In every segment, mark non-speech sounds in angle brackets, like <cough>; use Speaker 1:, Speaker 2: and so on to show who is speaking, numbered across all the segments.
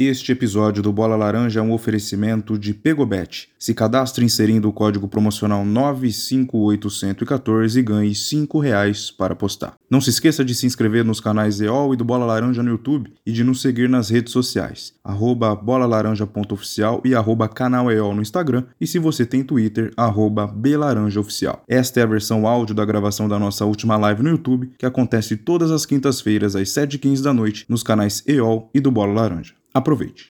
Speaker 1: Este episódio do Bola Laranja é um oferecimento de Pegobet. Se cadastre inserindo o código promocional 958114 e ganhe 5 reais para apostar. Não se esqueça de se inscrever nos canais EOL e do Bola Laranja no YouTube e de nos seguir nas redes sociais, arroba bolalaranja.oficial e arroba canal EOL no Instagram e se você tem Twitter, arroba belaranjaoficial. Esta é a versão áudio da gravação da nossa última live no YouTube, que acontece todas as quintas-feiras às 7h15 da noite nos canais EOL e do Bola Laranja. Aproveite.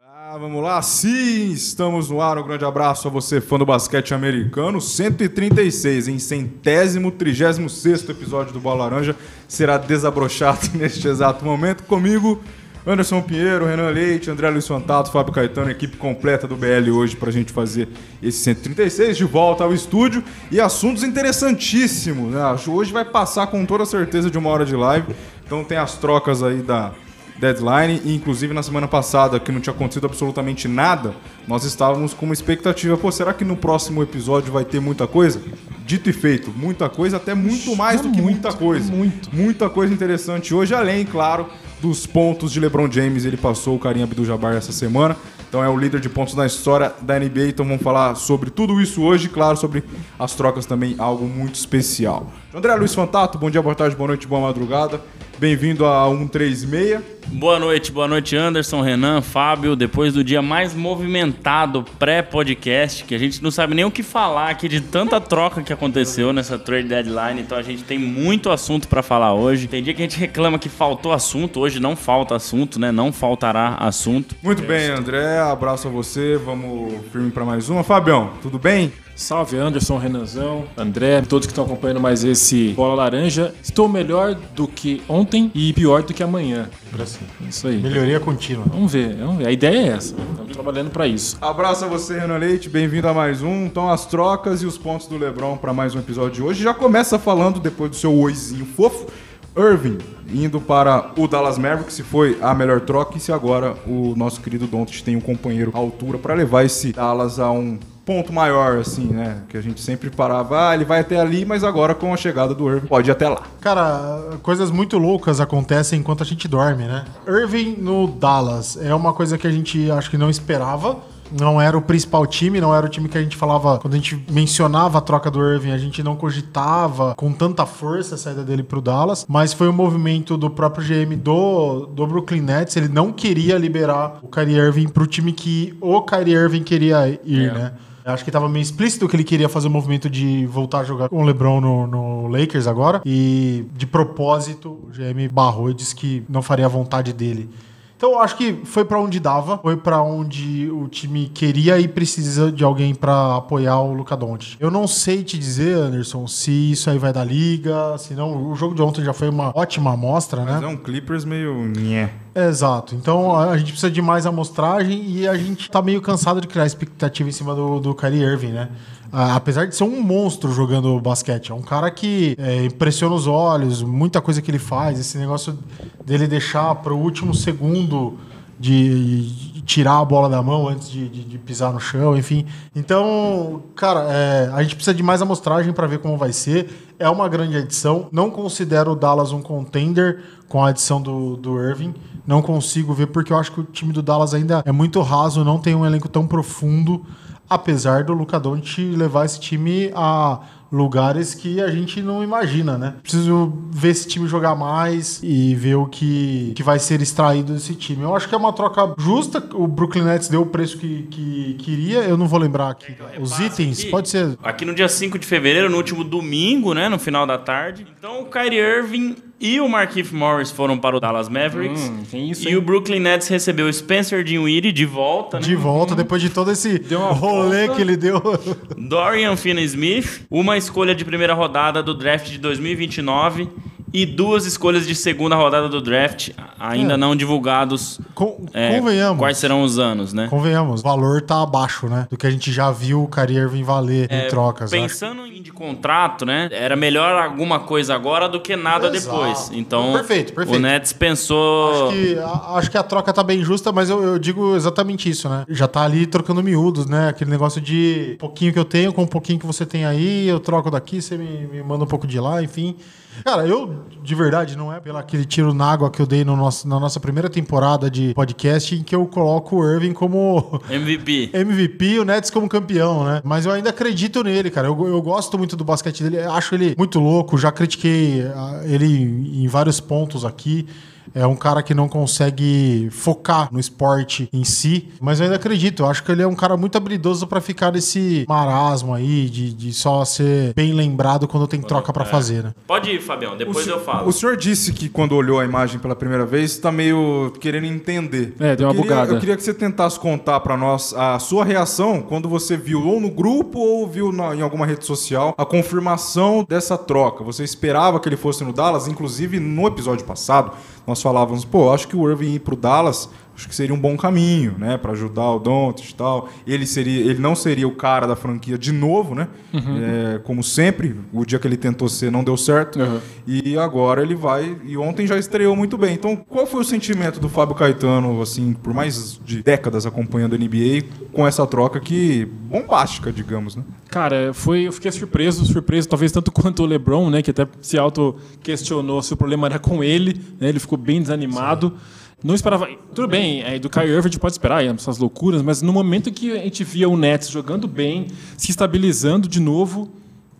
Speaker 2: Ah, vamos lá, sim, estamos no ar. Um grande abraço a você, fã do basquete americano. 136, em centésimo, trigésimo sexto episódio do Bola Laranja será desabrochado <laughs> neste exato momento. Comigo, Anderson Pinheiro, Renan Leite, André Luiz Fantato, Fábio Caetano, equipe completa do BL hoje para a gente fazer esse 136 de volta ao estúdio e assuntos interessantíssimos. Né? Hoje vai passar com toda certeza de uma hora de live, então tem as trocas aí da deadline, e inclusive na semana passada, que não tinha acontecido absolutamente nada, nós estávamos com uma expectativa, pô, será que no próximo episódio vai ter muita coisa? Dito e feito, muita coisa, até muito mais do que muita coisa.
Speaker 3: muito.
Speaker 2: Muita coisa interessante hoje, além, claro, dos pontos de LeBron James, ele passou o Karim Abdul-Jabbar essa semana. Então é o líder de pontos na história da NBA. Então vamos falar sobre tudo isso hoje, claro, sobre as trocas também, algo muito especial. André Luiz Fantato, bom dia, boa tarde, boa noite, boa madrugada. Bem-vindo a 136.
Speaker 4: Boa noite, boa noite, Anderson, Renan, Fábio. Depois do dia mais movimentado pré-podcast, que a gente não sabe nem o que falar aqui de tanta troca que aconteceu nessa trade deadline. Então a gente tem muito assunto para falar hoje. Tem dia que a gente reclama que faltou assunto, hoje não falta assunto, né? Não faltará assunto.
Speaker 2: Muito bem, André. Abraço a você. Vamos firme para mais uma. Fabião, tudo bem?
Speaker 3: Salve Anderson, Renanzão, André, todos que estão acompanhando mais esse Bola Laranja. Estou melhor do que ontem e pior do que amanhã. Isso aí.
Speaker 5: Melhoria contínua.
Speaker 3: Vamos ver, vamos ver. A ideia é essa. Estamos trabalhando para isso.
Speaker 2: Abraço a você, Renan Leite. Bem-vindo a mais um. Então, as trocas e os pontos do Lebron para mais um episódio de hoje. Já começa falando, depois do seu oizinho fofo, Irving indo para o Dallas Mavericks, se foi a melhor troca e se agora o nosso querido Doncic tem um companheiro à altura para levar esse Dallas a um ponto maior, assim, né? Que a gente sempre parava, ah, ele vai até ali, mas agora com a chegada do Irving pode ir até lá.
Speaker 5: Cara, coisas muito loucas acontecem enquanto a gente dorme, né? Irving no Dallas é uma coisa que a gente acho que não esperava. Não era o principal time, não era o time que a gente falava, quando a gente mencionava a troca do Irving, a gente não cogitava com tanta força a saída dele pro Dallas, mas foi um movimento do próprio GM do, do Brooklyn Nets, ele não queria liberar o Kyrie Irving pro time que o Kyrie Irving queria ir,
Speaker 4: É.
Speaker 5: né? Eu Acho que tava meio explícito que ele queria fazer o movimento de voltar a jogar com o LeBron no, no Lakers agora. E de propósito, o GM barrou e disse que não faria a vontade dele. Então eu acho que foi pra onde dava, foi pra onde o time queria e precisa de alguém pra apoiar o Luca Doncic. Eu não sei te dizer, Anderson, se isso aí vai dar liga, se não. O jogo de ontem já foi uma ótima amostra, né?
Speaker 2: Mas é um Clippers meio. nhé.
Speaker 5: Exato. Então a a gente precisa de mais amostragem e a gente tá meio cansado de criar expectativa em cima do, do Kyrie Irving, né? Apesar de ser um monstro jogando basquete, é um cara que é, impressiona os olhos, muita coisa que ele faz, esse negócio dele deixar para o último segundo de, de tirar a bola da mão antes de, de- de pisar no chão, enfim. Então, cara, é, a gente precisa de mais amostragem para ver como vai ser. É uma grande adição. Não considero o Dallas um contender com a adição do, do Irving. Não consigo ver porque eu acho que o time do Dallas ainda é muito raso, não tem um elenco tão profundo, apesar do Luca Doncic levar esse time a lugares que a gente não imagina, né? Preciso ver esse time jogar mais e ver o que, que vai ser extraído desse time. Eu acho que é uma troca justa. O Brooklyn Nets deu o preço que, que queria. Eu não vou lembrar aqui. Os itens,
Speaker 4: aqui.
Speaker 5: pode ser.
Speaker 4: Aqui no dia 5 de fevereiro, no último domingo, né? No final da tarde. Então o Kyrie Irving e o Markieff Morris foram para o Dallas Mavericks.
Speaker 3: Hum, tem isso,
Speaker 4: e
Speaker 3: hein?
Speaker 4: o Brooklyn Nets recebeu o Spencer Dinwiddie de volta, né?
Speaker 5: De volta, depois de todo esse rolê
Speaker 3: volta.
Speaker 5: que ele deu.
Speaker 4: Dorian Finney-Smith, uma escolha de primeira rodada do draft de 2029 e duas escolhas de segunda rodada do draft, ainda
Speaker 5: É.
Speaker 4: não divulgados
Speaker 5: Con-
Speaker 4: é,
Speaker 5: convenhamos.
Speaker 4: quais serão os anos, né?
Speaker 5: Convenhamos, o valor tá abaixo, né? Do que a gente já viu o Kyrie Irving valer
Speaker 4: É,
Speaker 5: em trocas. acho.
Speaker 4: Pensando em de contrato, né? Era melhor alguma coisa agora do que nada
Speaker 5: Exato.
Speaker 4: depois. Então,
Speaker 5: Perfeito, perfeito.
Speaker 4: o Nets pensou.
Speaker 5: Acho que, a- acho que a troca tá bem justa, mas eu, eu digo exatamente isso, né? Já tá ali trocando miúdos, né? Aquele negócio de pouquinho que eu tenho com um pouquinho que você tem aí, eu troco daqui, você me, me manda um pouco de lá, enfim. Cara, eu de verdade, não é pelo aquele tiro na água que eu dei no nosso, na nossa primeira temporada de podcast em que eu coloco o Irving como <laughs>
Speaker 4: MVP.
Speaker 5: MVP e o Nets como campeão, né? Mas eu ainda acredito nele, cara. Eu, eu gosto muito do basquete dele, acho ele muito louco, já critiquei ah, ele em vários pontos aqui. É um cara que não consegue focar no esporte em si, mas eu ainda acredito. Eu acho que ele é um cara muito habilidoso pra ficar nesse marasmo aí de, de só ser bem lembrado quando tem troca pra fazer, né?
Speaker 4: Pode ir, Fabião, depois eu falo.
Speaker 2: o senhor disse que quando olhou a imagem pela primeira vez, tá meio querendo entender.
Speaker 3: É, deu uma
Speaker 2: queria,
Speaker 3: bugada.
Speaker 2: Eu queria que você tentasse contar pra nós a sua reação quando você viu ou no grupo ou viu na- em alguma rede social a confirmação dessa troca. Você esperava que ele fosse no Dallas? Inclusive, no episódio passado, nós falávamos, pô, acho que o Irving ir pro Dallas acho que seria um bom caminho, né, Pra ajudar o Doncic e tal. Ele seria, ele não seria o cara da franquia de novo, né? É, como sempre, o dia que ele tentou ser não deu certo.
Speaker 3: Uhum.
Speaker 2: E agora ele vai. E ontem já estreou muito bem. Então, qual foi o sentimento do Fábio Caetano, assim, por mais de décadas acompanhando a NBA, com essa troca que bombástica, digamos, né?
Speaker 3: Cara, foi, eu fiquei surpreso, surpreso, talvez tanto <laughs> quanto o LeBron, né, que até se auto-questionou se o problema era com ele, né, ele ficou bem desanimado. Não esperava. Tudo bem, é, do Kyrie Irving pode esperar essas loucuras, mas no momento que a gente via o Nets jogando bem, se estabilizando de novo,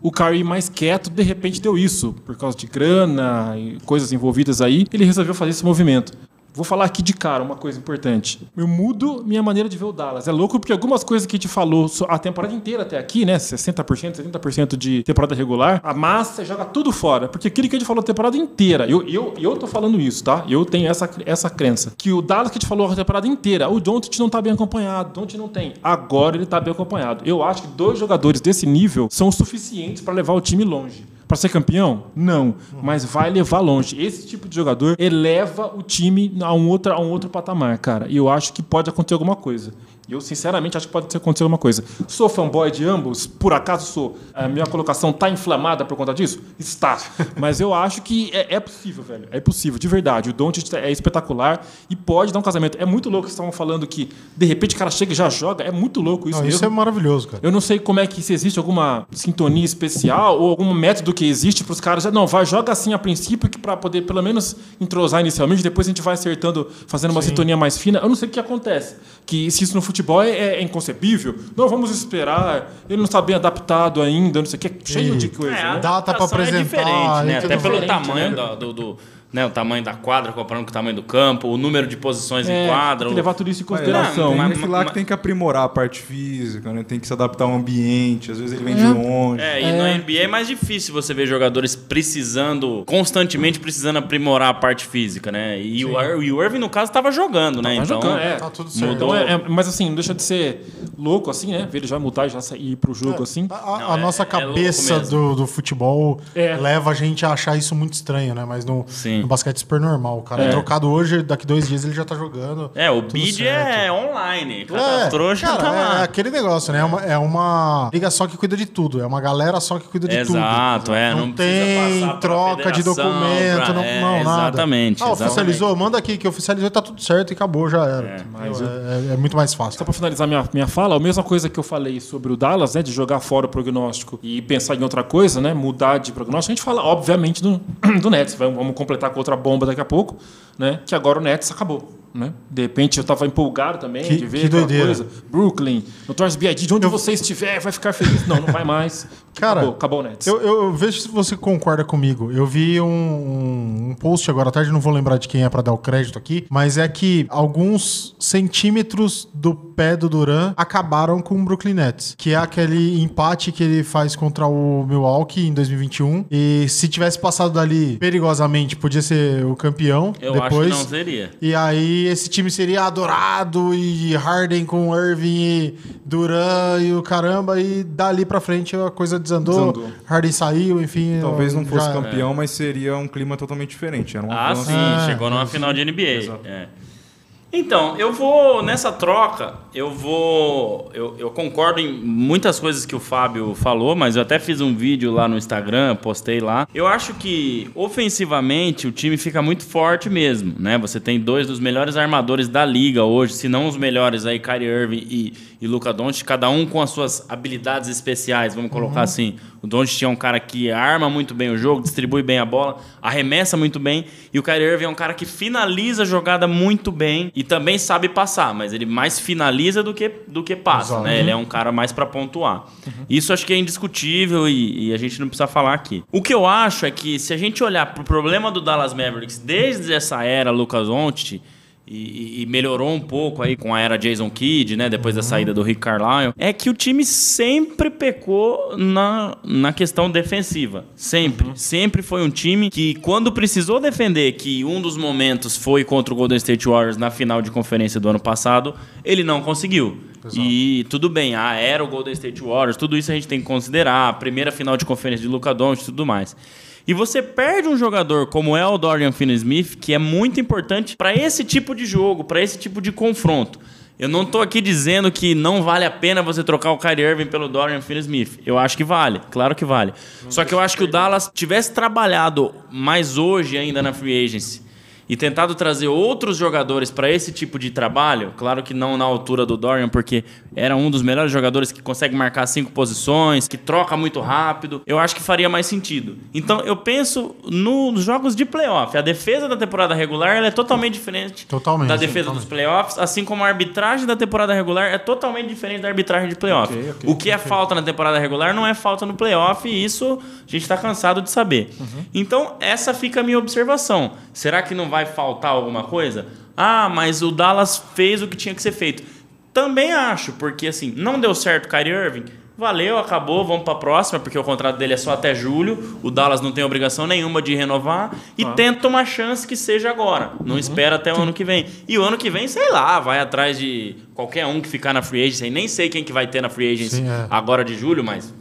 Speaker 3: o Kyrie mais quieto, de repente deu isso. Por causa de grana e coisas envolvidas aí, ele resolveu fazer esse movimento. Vou falar aqui de cara uma coisa importante. Eu mudo minha maneira de ver o Dallas. É louco porque algumas coisas que a gente falou a temporada inteira até aqui, né? 60%, 70% de temporada regular, a massa joga tudo fora. Porque aquilo que a gente falou a temporada inteira, eu, eu, eu tô falando isso, tá? Eu tenho essa, essa crença. Que o Dallas que a gente falou a temporada inteira, o Doncic não tá bem acompanhado, o não tem. Agora ele tá bem acompanhado. Eu acho que dois jogadores desse nível são suficientes para levar o time longe. Pra ser campeão? Não. Mas vai levar longe. Esse tipo de jogador eleva o time a um outro, a um outro patamar, cara. E eu acho que pode acontecer alguma coisa. Eu, sinceramente, acho que pode acontecer alguma coisa. Sou fanboy de ambos? Por acaso sou? A minha colocação tá inflamada por conta disso? Está. <laughs> Mas eu acho que é, é possível, velho. É possível, de verdade. O Doncic é espetacular e pode dar um casamento. É muito louco que estavam falando que, de repente, o cara chega e já joga. É muito louco isso
Speaker 5: Não,
Speaker 3: mesmo.
Speaker 5: isso é maravilhoso, cara.
Speaker 3: Eu não sei como é que se existe alguma sintonia especial ou algum método que existe para os caras. Não, vai joga assim a princípio que para poder pelo menos entrosar inicialmente, depois a gente vai acertando, fazendo uma sintonia mais fina. Eu não sei o que acontece. Que se isso no futebol é, é inconcebível. Não, vamos esperar. Ele não está bem adaptado ainda, não sei o que. É cheio de coisa.
Speaker 4: É, a
Speaker 3: né?
Speaker 5: Data pra
Speaker 4: adaptação
Speaker 5: apresentar,
Speaker 4: É diferente, né? Até pelo tamanho
Speaker 3: né?
Speaker 4: do, do- né? o tamanho da quadra comparando com o tamanho do campo, o número de posições
Speaker 3: É,
Speaker 4: em quadra.
Speaker 3: tem que levar tudo isso em
Speaker 2: Não,
Speaker 3: consideração.
Speaker 2: tem
Speaker 4: mas-
Speaker 2: que lá
Speaker 4: mas-
Speaker 2: que tem que aprimorar a parte física, né? Tem que se adaptar ao ambiente, às vezes ele vem de longe.
Speaker 4: É, e na NBA é mais difícil você ver jogadores precisando, constantemente precisando aprimorar a parte física, né? E, o, Ir- o Irving, no caso, estava jogando, né? Então,
Speaker 3: jogando, é.
Speaker 5: Tá tudo certo.
Speaker 3: Então, é, é- mas assim, não deixa de ser louco, assim, né? Ver ele já mudar e já sair pro jogo, assim.
Speaker 5: A, a-
Speaker 4: Não,
Speaker 5: a
Speaker 4: é-
Speaker 5: nossa
Speaker 4: é
Speaker 5: cabeça do, do futebol
Speaker 3: É.
Speaker 5: leva a gente a achar isso muito estranho, né? Mas no,
Speaker 4: Sim.
Speaker 5: No basquete é super normal. O cara é.
Speaker 3: É.
Speaker 5: trocado hoje, daqui dois dias ele já tá jogando.
Speaker 4: É, o bid é online. Cadastrou, já
Speaker 5: cara,
Speaker 4: tá lá.
Speaker 5: é aquele negócio, né? É uma, é uma liga só que cuida de tudo. É uma galera só que cuida de tudo.
Speaker 4: Exato, é. Não,
Speaker 5: Não, tem troca de documento,
Speaker 4: pra-
Speaker 5: não,
Speaker 4: é,
Speaker 5: não nada.
Speaker 4: Exatamente.
Speaker 5: Ah,
Speaker 4: exatamente.
Speaker 5: oficializou? Manda aqui que oficializou e tá tudo certo e acabou, já era.
Speaker 4: É,
Speaker 5: Mas é, é muito mais fácil.
Speaker 3: Só pra finalizar minha, minha fala, a mesma coisa que eu falei sobre o Dallas, né? De jogar fora o prognóstico e pensar em outra coisa, né? Mudar de prognóstico. A gente fala, obviamente, do, <clears throat> do Nets. Vamos completar com outra bomba daqui a pouco, né? Que agora o Nets acabou. Né? De repente eu tava empolgado também
Speaker 5: Que-
Speaker 3: de ver
Speaker 5: que
Speaker 3: aquela
Speaker 5: doideira.
Speaker 3: coisa. Brooklyn, Notorious B.I.G., de onde você estiver, vai ficar feliz. Não, não vai mais.
Speaker 5: Cara,
Speaker 3: acabou, acabou o Nets.
Speaker 5: Eu, eu- vejo se você concorda comigo. Eu vi um, um- um post agora à tarde, não vou lembrar de quem é pra dar o crédito aqui, mas é que alguns centímetros do pé do Duran acabaram com o Brooklyn Nets, que é aquele empate que ele faz contra o Milwaukee em 2021. E se tivesse passado dali perigosamente, podia ser o campeão
Speaker 4: Eu
Speaker 5: depois.
Speaker 4: acho que não seria.
Speaker 5: E aí esse time seria adorado e Harden com Irving e Duran e o caramba e dali pra frente a coisa desandou,
Speaker 3: Desandou.
Speaker 5: Harden saiu, enfim.
Speaker 2: Talvez não fosse
Speaker 5: já-
Speaker 2: campeão, mas seria um clima totalmente diferente. Era um
Speaker 4: Ah, sim,
Speaker 5: Ah,
Speaker 4: chegou numa final de NBA. É. Então, eu vou nessa troca, eu vou. Eu, eu concordo em muitas coisas que o Fábio falou, mas eu até fiz um vídeo lá no Instagram, postei lá. Eu acho que ofensivamente o time fica muito forte mesmo, né? Você tem dois dos melhores armadores da liga hoje, se não os melhores aí, Kyrie Irving e, e Luca Doncic, cada um com as suas habilidades especiais, vamos colocar assim. O Doncic é um cara que arma muito bem o jogo, distribui bem a bola, arremessa muito bem. E o Kyrie Irving é um cara que finaliza a jogada muito bem e também sabe passar, mas ele mais finaliza do que, do que passa,
Speaker 5: Exato.
Speaker 4: né? Ele é um cara mais pra pontuar. Isso acho que é indiscutível e, e a gente não precisa falar aqui. O que eu acho é que se a gente olhar pro problema do Dallas Mavericks desde essa era Lucas Doncic, e, e- melhorou um pouco aí com a era Jason Kidd, né? Depois da saída do Rick Carlisle. É que o time sempre pecou na, na questão defensiva. Sempre. Sempre foi um time que, quando precisou defender, que um dos momentos foi contra o Golden State Warriors na final de conferência do ano passado, ele não conseguiu. E tudo bem, ah, era o Golden State Warriors, tudo isso a gente tem que considerar. A primeira final de conferência de Luca Doncic e tudo mais. E você perde um jogador como é o Dorian Finney-Smith, que é muito importante para esse tipo de jogo, para esse tipo de confronto. Eu não tô aqui dizendo que não vale a pena você trocar o Kyrie Irving pelo Dorian Finney-Smith. Eu acho que vale, claro que vale. Só que eu acho que o Dallas tivesse trabalhado mais hoje ainda na free agency e tentado trazer outros jogadores para esse tipo de trabalho, claro que não na altura do Dorian, porque era um dos melhores jogadores que consegue marcar cinco posições, que troca muito rápido, eu acho que faria mais sentido. Então eu penso nos jogos de playoff. A defesa da temporada regular é totalmente diferente
Speaker 5: Totalmente,
Speaker 4: da defesa
Speaker 5: totalmente.
Speaker 4: dos playoffs, assim como a arbitragem da temporada regular é totalmente diferente da arbitragem de playoff.
Speaker 3: Ok, ok,
Speaker 4: o que é falta na temporada regular não é falta no playoff, e isso a gente está cansado de saber.
Speaker 3: Uhum.
Speaker 4: Então, essa fica a minha observação. Será que não vai faltar alguma coisa? Ah, mas o Dallas fez o que tinha que ser feito. Também acho, porque assim, não deu certo o Kyrie Irving. Valeu, acabou, vamos para a próxima, porque o contrato dele é só até julho. O Dallas não tem obrigação nenhuma de renovar e tenta uma chance que seja agora. Não espera até o ano que vem. E o ano que vem, sei lá, vai atrás de qualquer um que ficar na free agency. Nem sei quem que vai ter na free agency
Speaker 5: Sim, é.
Speaker 4: agora de julho, mas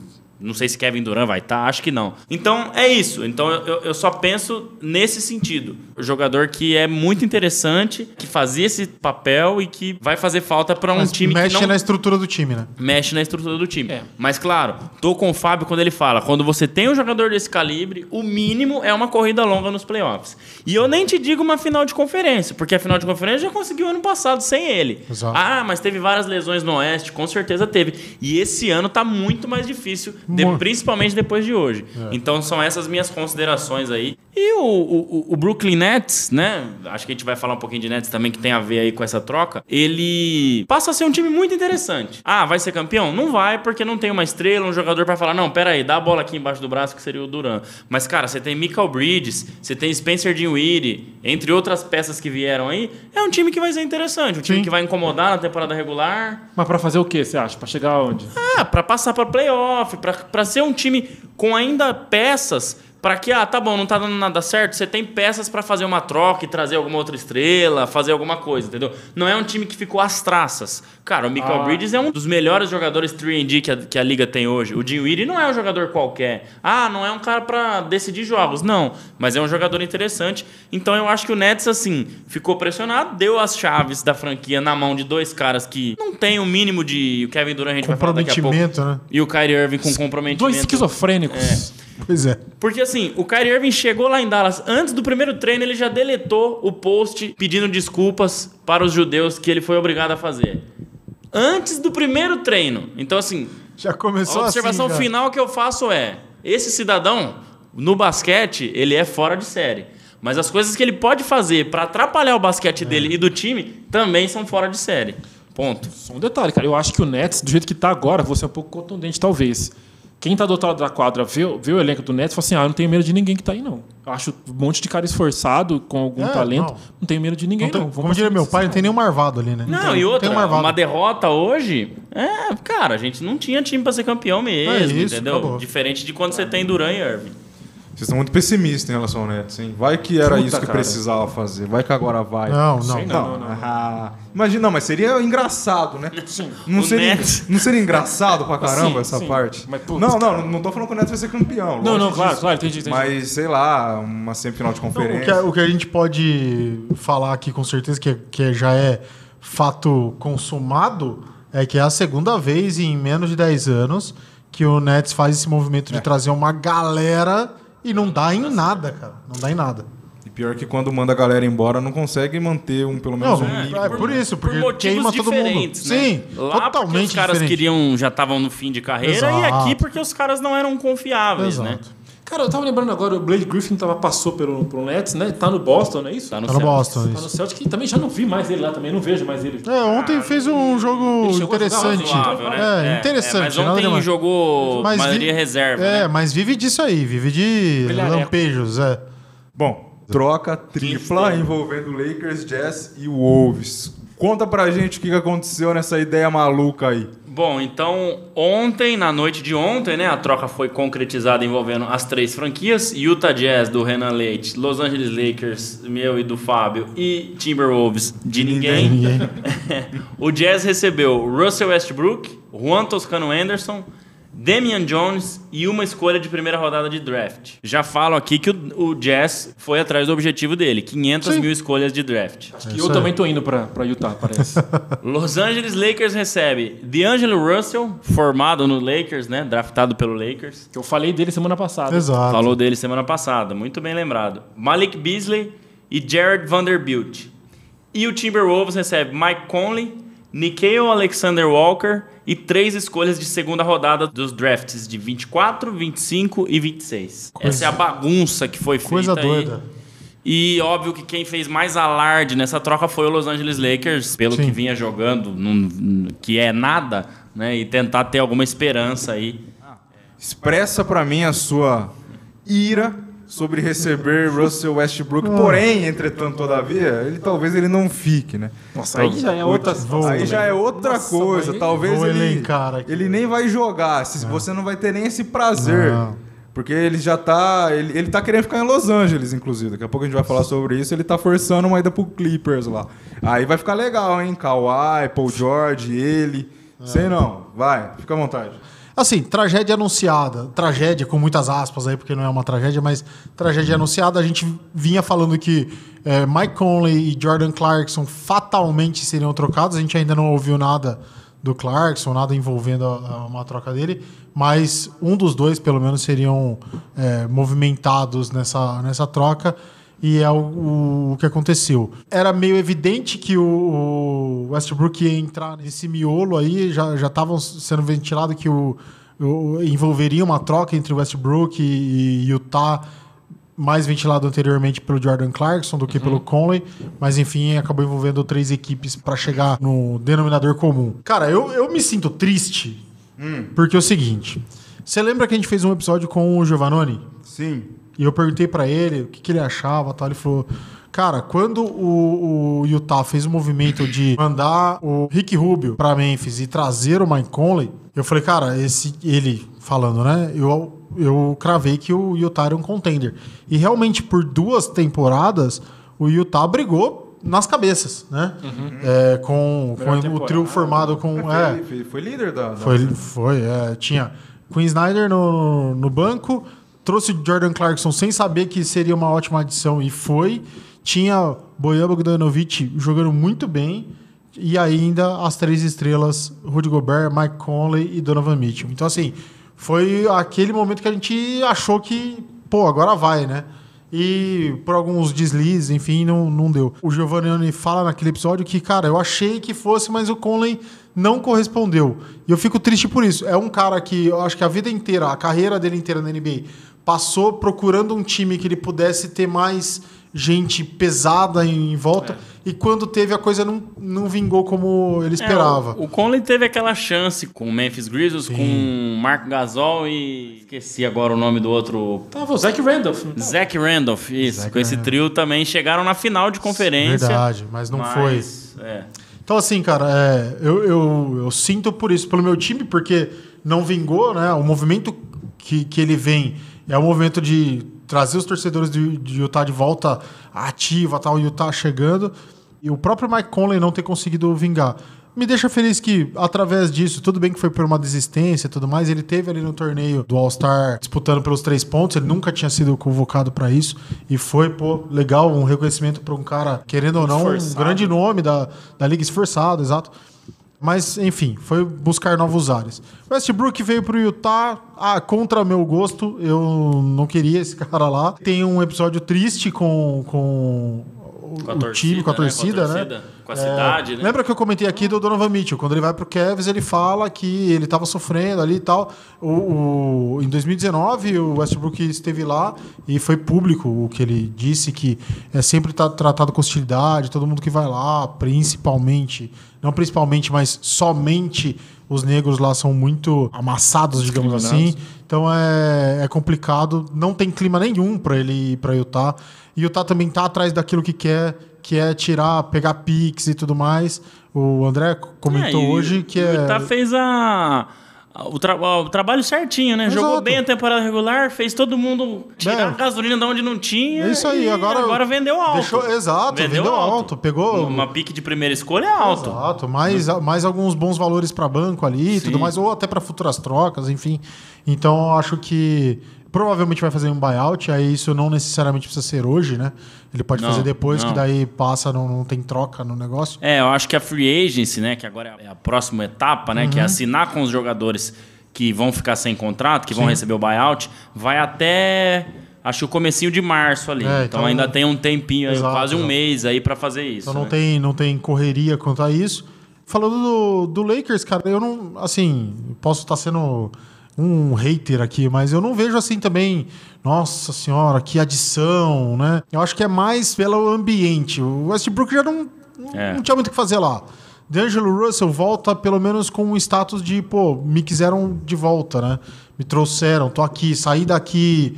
Speaker 4: não sei se Kevin Durant vai estar, acho que não. Então é isso. Então eu, eu só penso nesse sentido. Jogador que é muito interessante, que fazia esse papel e que vai fazer falta para um
Speaker 5: Mas
Speaker 4: time
Speaker 5: mexe
Speaker 4: que não
Speaker 5: na estrutura do time, né?
Speaker 4: mexe na estrutura do time.
Speaker 3: É.
Speaker 4: Mas claro, tô com o Fábio quando ele fala, quando você tem um jogador desse calibre, o mínimo é uma corrida longa nos playoffs. E eu nem te digo uma final de conferência, porque a final de conferência já conseguiu ano passado sem ele.
Speaker 5: Exato.
Speaker 4: Ah, mas teve várias lesões no Oeste, com certeza teve. E esse ano tá muito mais difícil, de- principalmente depois de hoje. Então são essas minhas considerações aí. E o, o, o Brooklyn Nets, né? Acho que a gente vai falar um pouquinho de Nets também, que tem a ver aí com essa troca. Ele passa a ser um time muito interessante. Ah, vai ser campeão? Não vai, porque não tem uma estrela, um jogador pra falar, não, pera aí, dá a bola aqui embaixo do braço, que seria o Duran. Mas, cara, você tem Michael Bridges, você tem Spencer Dinwiddie, entre outras peças que vieram aí. É um time que vai ser interessante, um time
Speaker 5: Sim.
Speaker 4: que vai incomodar na temporada regular.
Speaker 3: Mas pra fazer o quê, você acha? Pra chegar aonde?
Speaker 4: Ah, pra passar pra playoff, pra ser um time com ainda peças pra que, ah, tá bom, não tá dando nada certo, você tem peças pra fazer uma troca e trazer alguma outra estrela, fazer alguma coisa, entendeu? Não é um time que ficou às traças. Cara, o Michael
Speaker 3: Ah.
Speaker 4: Bridges é um dos melhores jogadores 3D que a, que a liga tem hoje. O Dinwiddie não é um jogador qualquer. Ah, não é um cara pra decidir jogos, não. Mas é um jogador interessante. Então eu acho que o Nets, assim, ficou pressionado, deu as chaves da franquia na mão de dois caras que não tem o mínimo de... O Kevin Durant a gente vai falar daqui a pouco.
Speaker 5: Comprometimento, né?
Speaker 4: E o Kyrie Irving com comprometimento.
Speaker 3: Dois esquizofrênicos.
Speaker 5: Pois é.
Speaker 4: Porque assim, o Kyrie Irving chegou lá em Dallas, antes do primeiro treino, ele já deletou o post pedindo desculpas para os judeus que ele foi obrigado a fazer. Antes do primeiro treino. Então, assim,
Speaker 5: Já
Speaker 4: a
Speaker 5: começou
Speaker 4: observação
Speaker 5: assim, já.
Speaker 4: final que eu faço é: esse cidadão, no basquete, ele é fora de série. Mas as coisas que ele pode fazer para atrapalhar o basquete dele e do time também são fora de série. Ponto.
Speaker 3: Só um detalhe, cara. Eu acho que o Nets, do jeito que tá agora, vou ser um pouco contundente, talvez. Quem tá do outro lado da quadra vê, vê o elenco do Nets e fala assim: ah, eu não tenho medo de ninguém que tá aí, não. Eu acho um monte de cara esforçado, com algum
Speaker 5: É,
Speaker 3: talento.
Speaker 5: não.
Speaker 3: Não. tenho medo de ninguém,
Speaker 5: Não tem-
Speaker 3: não. Vamos
Speaker 5: como diria meu pai, não tem nenhum marvado ali, né?
Speaker 4: Não,
Speaker 5: tem,
Speaker 4: e
Speaker 5: tem
Speaker 4: outra,
Speaker 5: um
Speaker 4: uma derrota hoje, é, cara, a gente não tinha time pra ser campeão mesmo,
Speaker 5: É isso,
Speaker 4: entendeu?
Speaker 5: acabou.
Speaker 4: Diferente de quando você tem Duran e Irving.
Speaker 2: Vocês estão muito pessimistas em relação ao Nets, hein? Vai que era
Speaker 3: Puta,
Speaker 2: isso que
Speaker 3: cara.
Speaker 2: precisava fazer. Vai que agora vai.
Speaker 5: Não, não.
Speaker 3: Sei não.
Speaker 2: Ah, imagina, não, mas seria engraçado, né? <laughs> Não
Speaker 4: O
Speaker 2: seria,
Speaker 4: Nets- <laughs>
Speaker 2: não seria engraçado pra caramba
Speaker 3: Sim,
Speaker 2: essa
Speaker 3: sim.
Speaker 2: parte?
Speaker 3: Mas, putz,
Speaker 2: não,
Speaker 3: cara.
Speaker 2: não, não tô falando que o Nets vai ser campeão.
Speaker 3: Não, não, claro,
Speaker 2: disso.
Speaker 3: claro, entendi, entendi.
Speaker 2: Mas, sei lá, uma semifinal de
Speaker 5: Não, o,
Speaker 2: conferência.
Speaker 5: que, a- o que a gente pode falar aqui com certeza, que, que já é fato consumado, é que é a segunda vez em menos de 10 anos que o Nets faz esse movimento de
Speaker 2: É.
Speaker 5: trazer uma galera e não dá em nada, cara. Não dá em nada.
Speaker 2: E pior que quando manda a galera embora, não consegue manter um, pelo menos
Speaker 5: Não,
Speaker 2: um
Speaker 5: é,
Speaker 2: nível.
Speaker 5: é por isso, porque
Speaker 4: por motivos
Speaker 5: queima todo mundo.
Speaker 4: diferentes, né?
Speaker 5: Sim,
Speaker 4: Lá porque
Speaker 5: totalmente
Speaker 4: os caras
Speaker 5: diferente.
Speaker 4: queriam já estavam no fim de carreira
Speaker 5: Exato.
Speaker 4: e aqui porque os caras não eram confiáveis, né?
Speaker 3: Cara, eu tava lembrando agora, o Blade Griffin tava, passou pelo, pelo Nets, né? Tá no Boston, não é isso?
Speaker 4: Tá no,
Speaker 5: Tá no. Boston,
Speaker 3: Tá no. Celtic, que também já não vi mais ele lá também, não vejo mais ele.
Speaker 5: É, ontem fez um jogo interessante.
Speaker 4: Razoável, né?
Speaker 5: É, interessante.
Speaker 4: mas
Speaker 5: nada
Speaker 4: ontem
Speaker 5: demais.
Speaker 4: jogou
Speaker 5: Mas
Speaker 4: maioria
Speaker 5: vi-
Speaker 4: reserva,
Speaker 5: É,
Speaker 4: né?
Speaker 5: mas vive disso aí, vive de lampejos, é.
Speaker 2: Bom, troca tripla envolvendo Lakers, Jazz e Wolves. Conta pra gente o que aconteceu nessa ideia maluca aí.
Speaker 4: Bom, então ontem, na noite de ontem, né, a troca foi concretizada envolvendo as três franquias: Utah Jazz do Renan Leite, Los Angeles Lakers, meu e do Fábio, e Timberwolves de ninguém.
Speaker 5: Ninguém. <laughs>
Speaker 4: o Jazz recebeu Russell Westbrook, Juan Toscano Anderson, Damian Jones e uma escolha de primeira rodada de draft. Já falo aqui que o, o Jazz foi atrás do objetivo dele: 500
Speaker 5: Sim.
Speaker 4: mil escolhas de draft.
Speaker 3: E eu também tô indo pra, pra Utah, parece. <laughs>
Speaker 4: Los Angeles Lakers recebe D'Angelo Russell, formado no Lakers, né? Draftado pelo Lakers.
Speaker 3: que eu falei dele semana passada.
Speaker 5: Exato.
Speaker 4: Falou dele semana passada, muito bem lembrado. Malik Beasley e Jared Vanderbilt. E o Timberwolves recebe Mike Conley, Nikhil Alexander Walker e três escolhas de segunda rodada dos drafts de 24, 25 e 26. Essa é a bagunça que foi feita
Speaker 5: Coisa
Speaker 4: aí.
Speaker 5: doida.
Speaker 4: E óbvio que quem fez mais alarde nessa troca foi o Los Angeles Lakers, pelo
Speaker 5: Sim.
Speaker 4: que vinha jogando, num- que é nada, né? E tentar ter alguma esperança aí.
Speaker 2: Expressa pra mim a sua ira sobre receber Russell Westbrook. Porém, entretanto, todavia, ele talvez ele não fique, né?
Speaker 3: Nossa, aí já é outra
Speaker 5: Vou-
Speaker 2: Aí já é outra
Speaker 3: Nossa,
Speaker 2: coisa. Talvez ele, ele nem vai jogar. Se você não vai ter nem esse prazer.
Speaker 5: Não.
Speaker 2: Porque ele já tá. Ele, ele tá querendo ficar em Los Angeles, inclusive. Daqui a pouco a gente vai falar sobre isso. Ele tá forçando uma ida pro Clippers lá. Aí vai ficar legal, hein? Kawhi, Paul George, ele. Sei não. Vai, fica à vontade.
Speaker 5: Assim, tragédia anunciada. Tragédia, com muitas aspas aí, porque não é uma tragédia, mas tragédia anunciada. A gente vinha falando que é, Mike Conley e Jordan Clarkson fatalmente seriam trocados. A gente ainda não ouviu nada do Clarkson, nada envolvendo a- a- uma troca dele. Mas um dos dois, pelo menos, seriam é, movimentados nessa, nessa troca. E é o, o que aconteceu. Era meio evidente que o, Westbrook ia entrar nesse miolo aí, já estavam sendo ventilado que o, o- envolveria uma troca entre o Westbrook e, e Utah, mais ventilado anteriormente pelo Jordan Clarkson do que pelo Conley, mas enfim, acabou envolvendo três equipes para chegar no denominador comum. Cara, eu, eu me sinto triste, porque é o seguinte: você lembra que a gente fez um episódio com o Giovannone?
Speaker 2: Sim.
Speaker 5: E eu perguntei pra ele o que, que ele achava, tal. Ele falou: Cara, quando o, o Utah fez o movimento de mandar o Rick Rubio pra Memphis e trazer o Mike Conley, eu falei, cara, esse ele falando, né? Eu, eu cravei que o Utah era um contender. E realmente, por duas temporadas, o Utah brigou nas cabeças, né? É, com com o trio formado com. É,
Speaker 2: Foi, foi- foi líder da. da-
Speaker 5: foi, foi é, tinha Queen Snyder no, no banco, trouxe Jordan Clarkson sem saber que seria uma ótima adição e foi. Tinha Bojan Bogdanovic jogando muito bem e ainda as três estrelas, Rudy Gobert, Mike Conley e Donovan Mitchell. Então, assim, foi aquele momento que a gente achou que, pô, agora vai, né? E por alguns deslizes, enfim, não, não deu. O Giovanni fala naquele episódio que, cara, eu achei que fosse, mas o Conley não correspondeu. E eu fico triste por isso. É um cara que eu acho que a vida inteira, a carreira dele inteira na NBA, passou procurando um time que ele pudesse ter mais gente pesada em volta. E quando teve, a coisa não, não vingou como ele esperava.
Speaker 4: É, o, o Conley teve aquela chance com o Memphis Grizzlies, com o Mark Gasol e. Esqueci agora o nome do outro.
Speaker 3: Tava o Zach Randolph.
Speaker 4: Zach Randolph, isso.
Speaker 5: Zach
Speaker 4: com esse trio também chegaram na final de conferência.
Speaker 5: Verdade, mas não foi.
Speaker 4: mas, É.
Speaker 5: Então, assim, cara, é, eu, eu, eu sinto por isso, pelo meu time, porque não vingou, né? O movimento que, que ele vem é o movimento de trazer os torcedores de, de Utah de volta ativa, tal, o Utah chegando. E o próprio Mike Conley não ter conseguido vingar. Me deixa feliz que, através disso, tudo bem que foi por uma desistência e tudo mais, ele teve ali no torneio do All-Star disputando pelos três pontos, ele nunca tinha sido convocado para isso, e foi, pô, legal, um reconhecimento para um cara, querendo ou não, um
Speaker 3: Esforçado.
Speaker 5: grande nome da, da liga esforçado, exato. Mas, enfim, foi buscar novos ares. Westbrook veio pro Utah, ah, contra meu gosto, eu não queria esse <laughs> cara lá. Tem um episódio triste com, com o,
Speaker 4: Com a
Speaker 5: o time, com a torcida, né?
Speaker 4: torcida, Com a cidade, né?
Speaker 5: Lembra que eu comentei aqui do Donovan Mitchell? Quando ele vai pro Cavs, ele fala que ele tava sofrendo ali e tal. O, o- em 2019, o Westbrook esteve lá e foi público o que ele disse que é sempre tá tratado com hostilidade, todo mundo que vai lá, principalmente, não principalmente, mas somente os negros lá são muito amassados, digamos assim. Então é, é complicado, não tem clima nenhum para ele ir para Utah. E Utah também tá atrás daquilo que quer, que é tirar, pegar picks e tudo mais. O André comentou
Speaker 4: É,
Speaker 5: hoje que
Speaker 4: o
Speaker 5: é
Speaker 4: Utah fez a- o, tra- o trabalho certinho, né? Jogou
Speaker 5: Exato.
Speaker 4: bem a temporada regular, fez todo mundo tirar
Speaker 5: É.
Speaker 4: a gasolina de onde não tinha.
Speaker 5: É isso aí, agora-
Speaker 4: agora vendeu alto.
Speaker 5: deixou- exato, vendeu alto, pegou-
Speaker 4: Uma pique de primeira escolha é alto.
Speaker 5: Exato, mais, mais alguns bons valores para banco ali e tudo mais, ou até para futuras trocas, enfim. Então, eu acho que provavelmente vai fazer um buyout, aí isso não necessariamente precisa ser hoje, né? Ele pode
Speaker 4: Não,
Speaker 5: fazer depois,
Speaker 4: não.
Speaker 5: que daí passa, não, não tem troca no negócio.
Speaker 4: É, eu acho que a free agency, né, que agora é a próxima etapa, né, que
Speaker 5: Uhum.
Speaker 4: é assinar com os jogadores que vão ficar sem contrato, que vão receber o buyout, vai até acho que o comecinho de março ali.
Speaker 5: É,
Speaker 4: então,
Speaker 5: então-
Speaker 4: ainda tem um tempinho, aí,
Speaker 5: Exato,
Speaker 4: quase um
Speaker 5: exato.
Speaker 4: mês aí pra fazer isso.
Speaker 5: Então não
Speaker 4: né?
Speaker 5: tem, não tem correria quanto a isso. Falando do, do Lakers, cara, eu não. Assim, posso estar sendo um hater aqui, mas eu não vejo assim também. Nossa senhora, que adição, né? Eu acho que é mais pelo ambiente. O Westbrook já não, não,
Speaker 4: É.
Speaker 5: não tinha muito o que fazer lá. D'Angelo Russell volta pelo menos com um status de, pô, me quiseram de volta, né? Me trouxeram, tô aqui, saí daqui,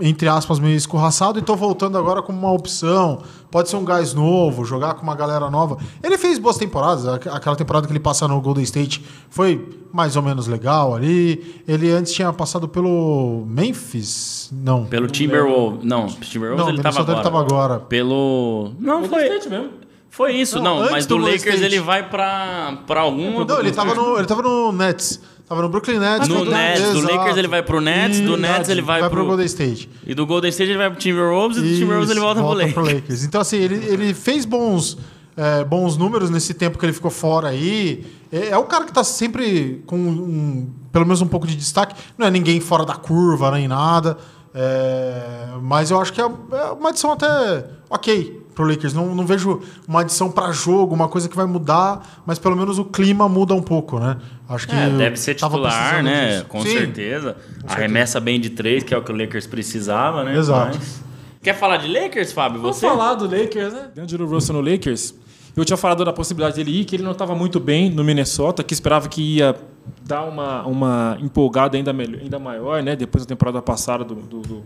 Speaker 5: entre aspas, meio escorraçado e tô voltando agora como uma opção. Pode ser um gás novo, jogar com uma galera nova. Ele fez boas temporadas, aqu- aquela temporada que ele passa no Golden State foi mais ou menos legal ali. Ele antes tinha passado pelo Memphis? Não.
Speaker 4: Pelo Timberwolves. Não, Timberwolves
Speaker 5: Não,
Speaker 4: ele tava agora.
Speaker 5: ele tava agora.
Speaker 4: Pelo. Não,
Speaker 3: Golden
Speaker 4: foi.
Speaker 3: State mesmo.
Speaker 4: Foi isso,
Speaker 5: Não,
Speaker 4: não. mas
Speaker 5: do
Speaker 4: Lakers
Speaker 5: State.
Speaker 4: ele vai pra, pra algum.
Speaker 5: Não, ele tava, no, ele tava no Nets. Tava no Brooklyn Nets.
Speaker 4: No
Speaker 5: Golden-
Speaker 4: Nets, do. Lakers ele vai pro Nets, do Nets ele vai
Speaker 5: pro
Speaker 4: pro-
Speaker 5: Golden State.
Speaker 4: E do Golden State ele vai pro Timberwolves e do Timberwolves ele
Speaker 5: Isso,
Speaker 4: volta, pro Lakers.
Speaker 5: Então, assim, ele, ele fez bons, é, bons números nesse tempo que ele ficou fora aí. É, é o cara que tá sempre com um- pelo menos um pouco de destaque. Não é ninguém fora da curva nem nada. É, mas eu acho que é é uma adição até ok pro Lakers. Não, não vejo uma adição para jogo, uma coisa que vai mudar, mas pelo menos o clima muda um pouco, né? Acho que
Speaker 4: É, deve ser titular, né?
Speaker 5: disso.
Speaker 4: Com
Speaker 5: Sim.
Speaker 4: certeza. Arremessa bem de três, que é o que o Lakers precisava, né?
Speaker 5: Exato.
Speaker 4: Mas- Quer falar de Lakers, Fábio? Você?
Speaker 3: falar do Lakers, né? D'Angelo Russell no Lakers. Eu tinha falado da possibilidade dele ir, que ele não estava muito bem no Minnesota, que esperava que ia dar uma, uma empolgada ainda, melhor, ainda maior, né? Depois da temporada passada do, do- do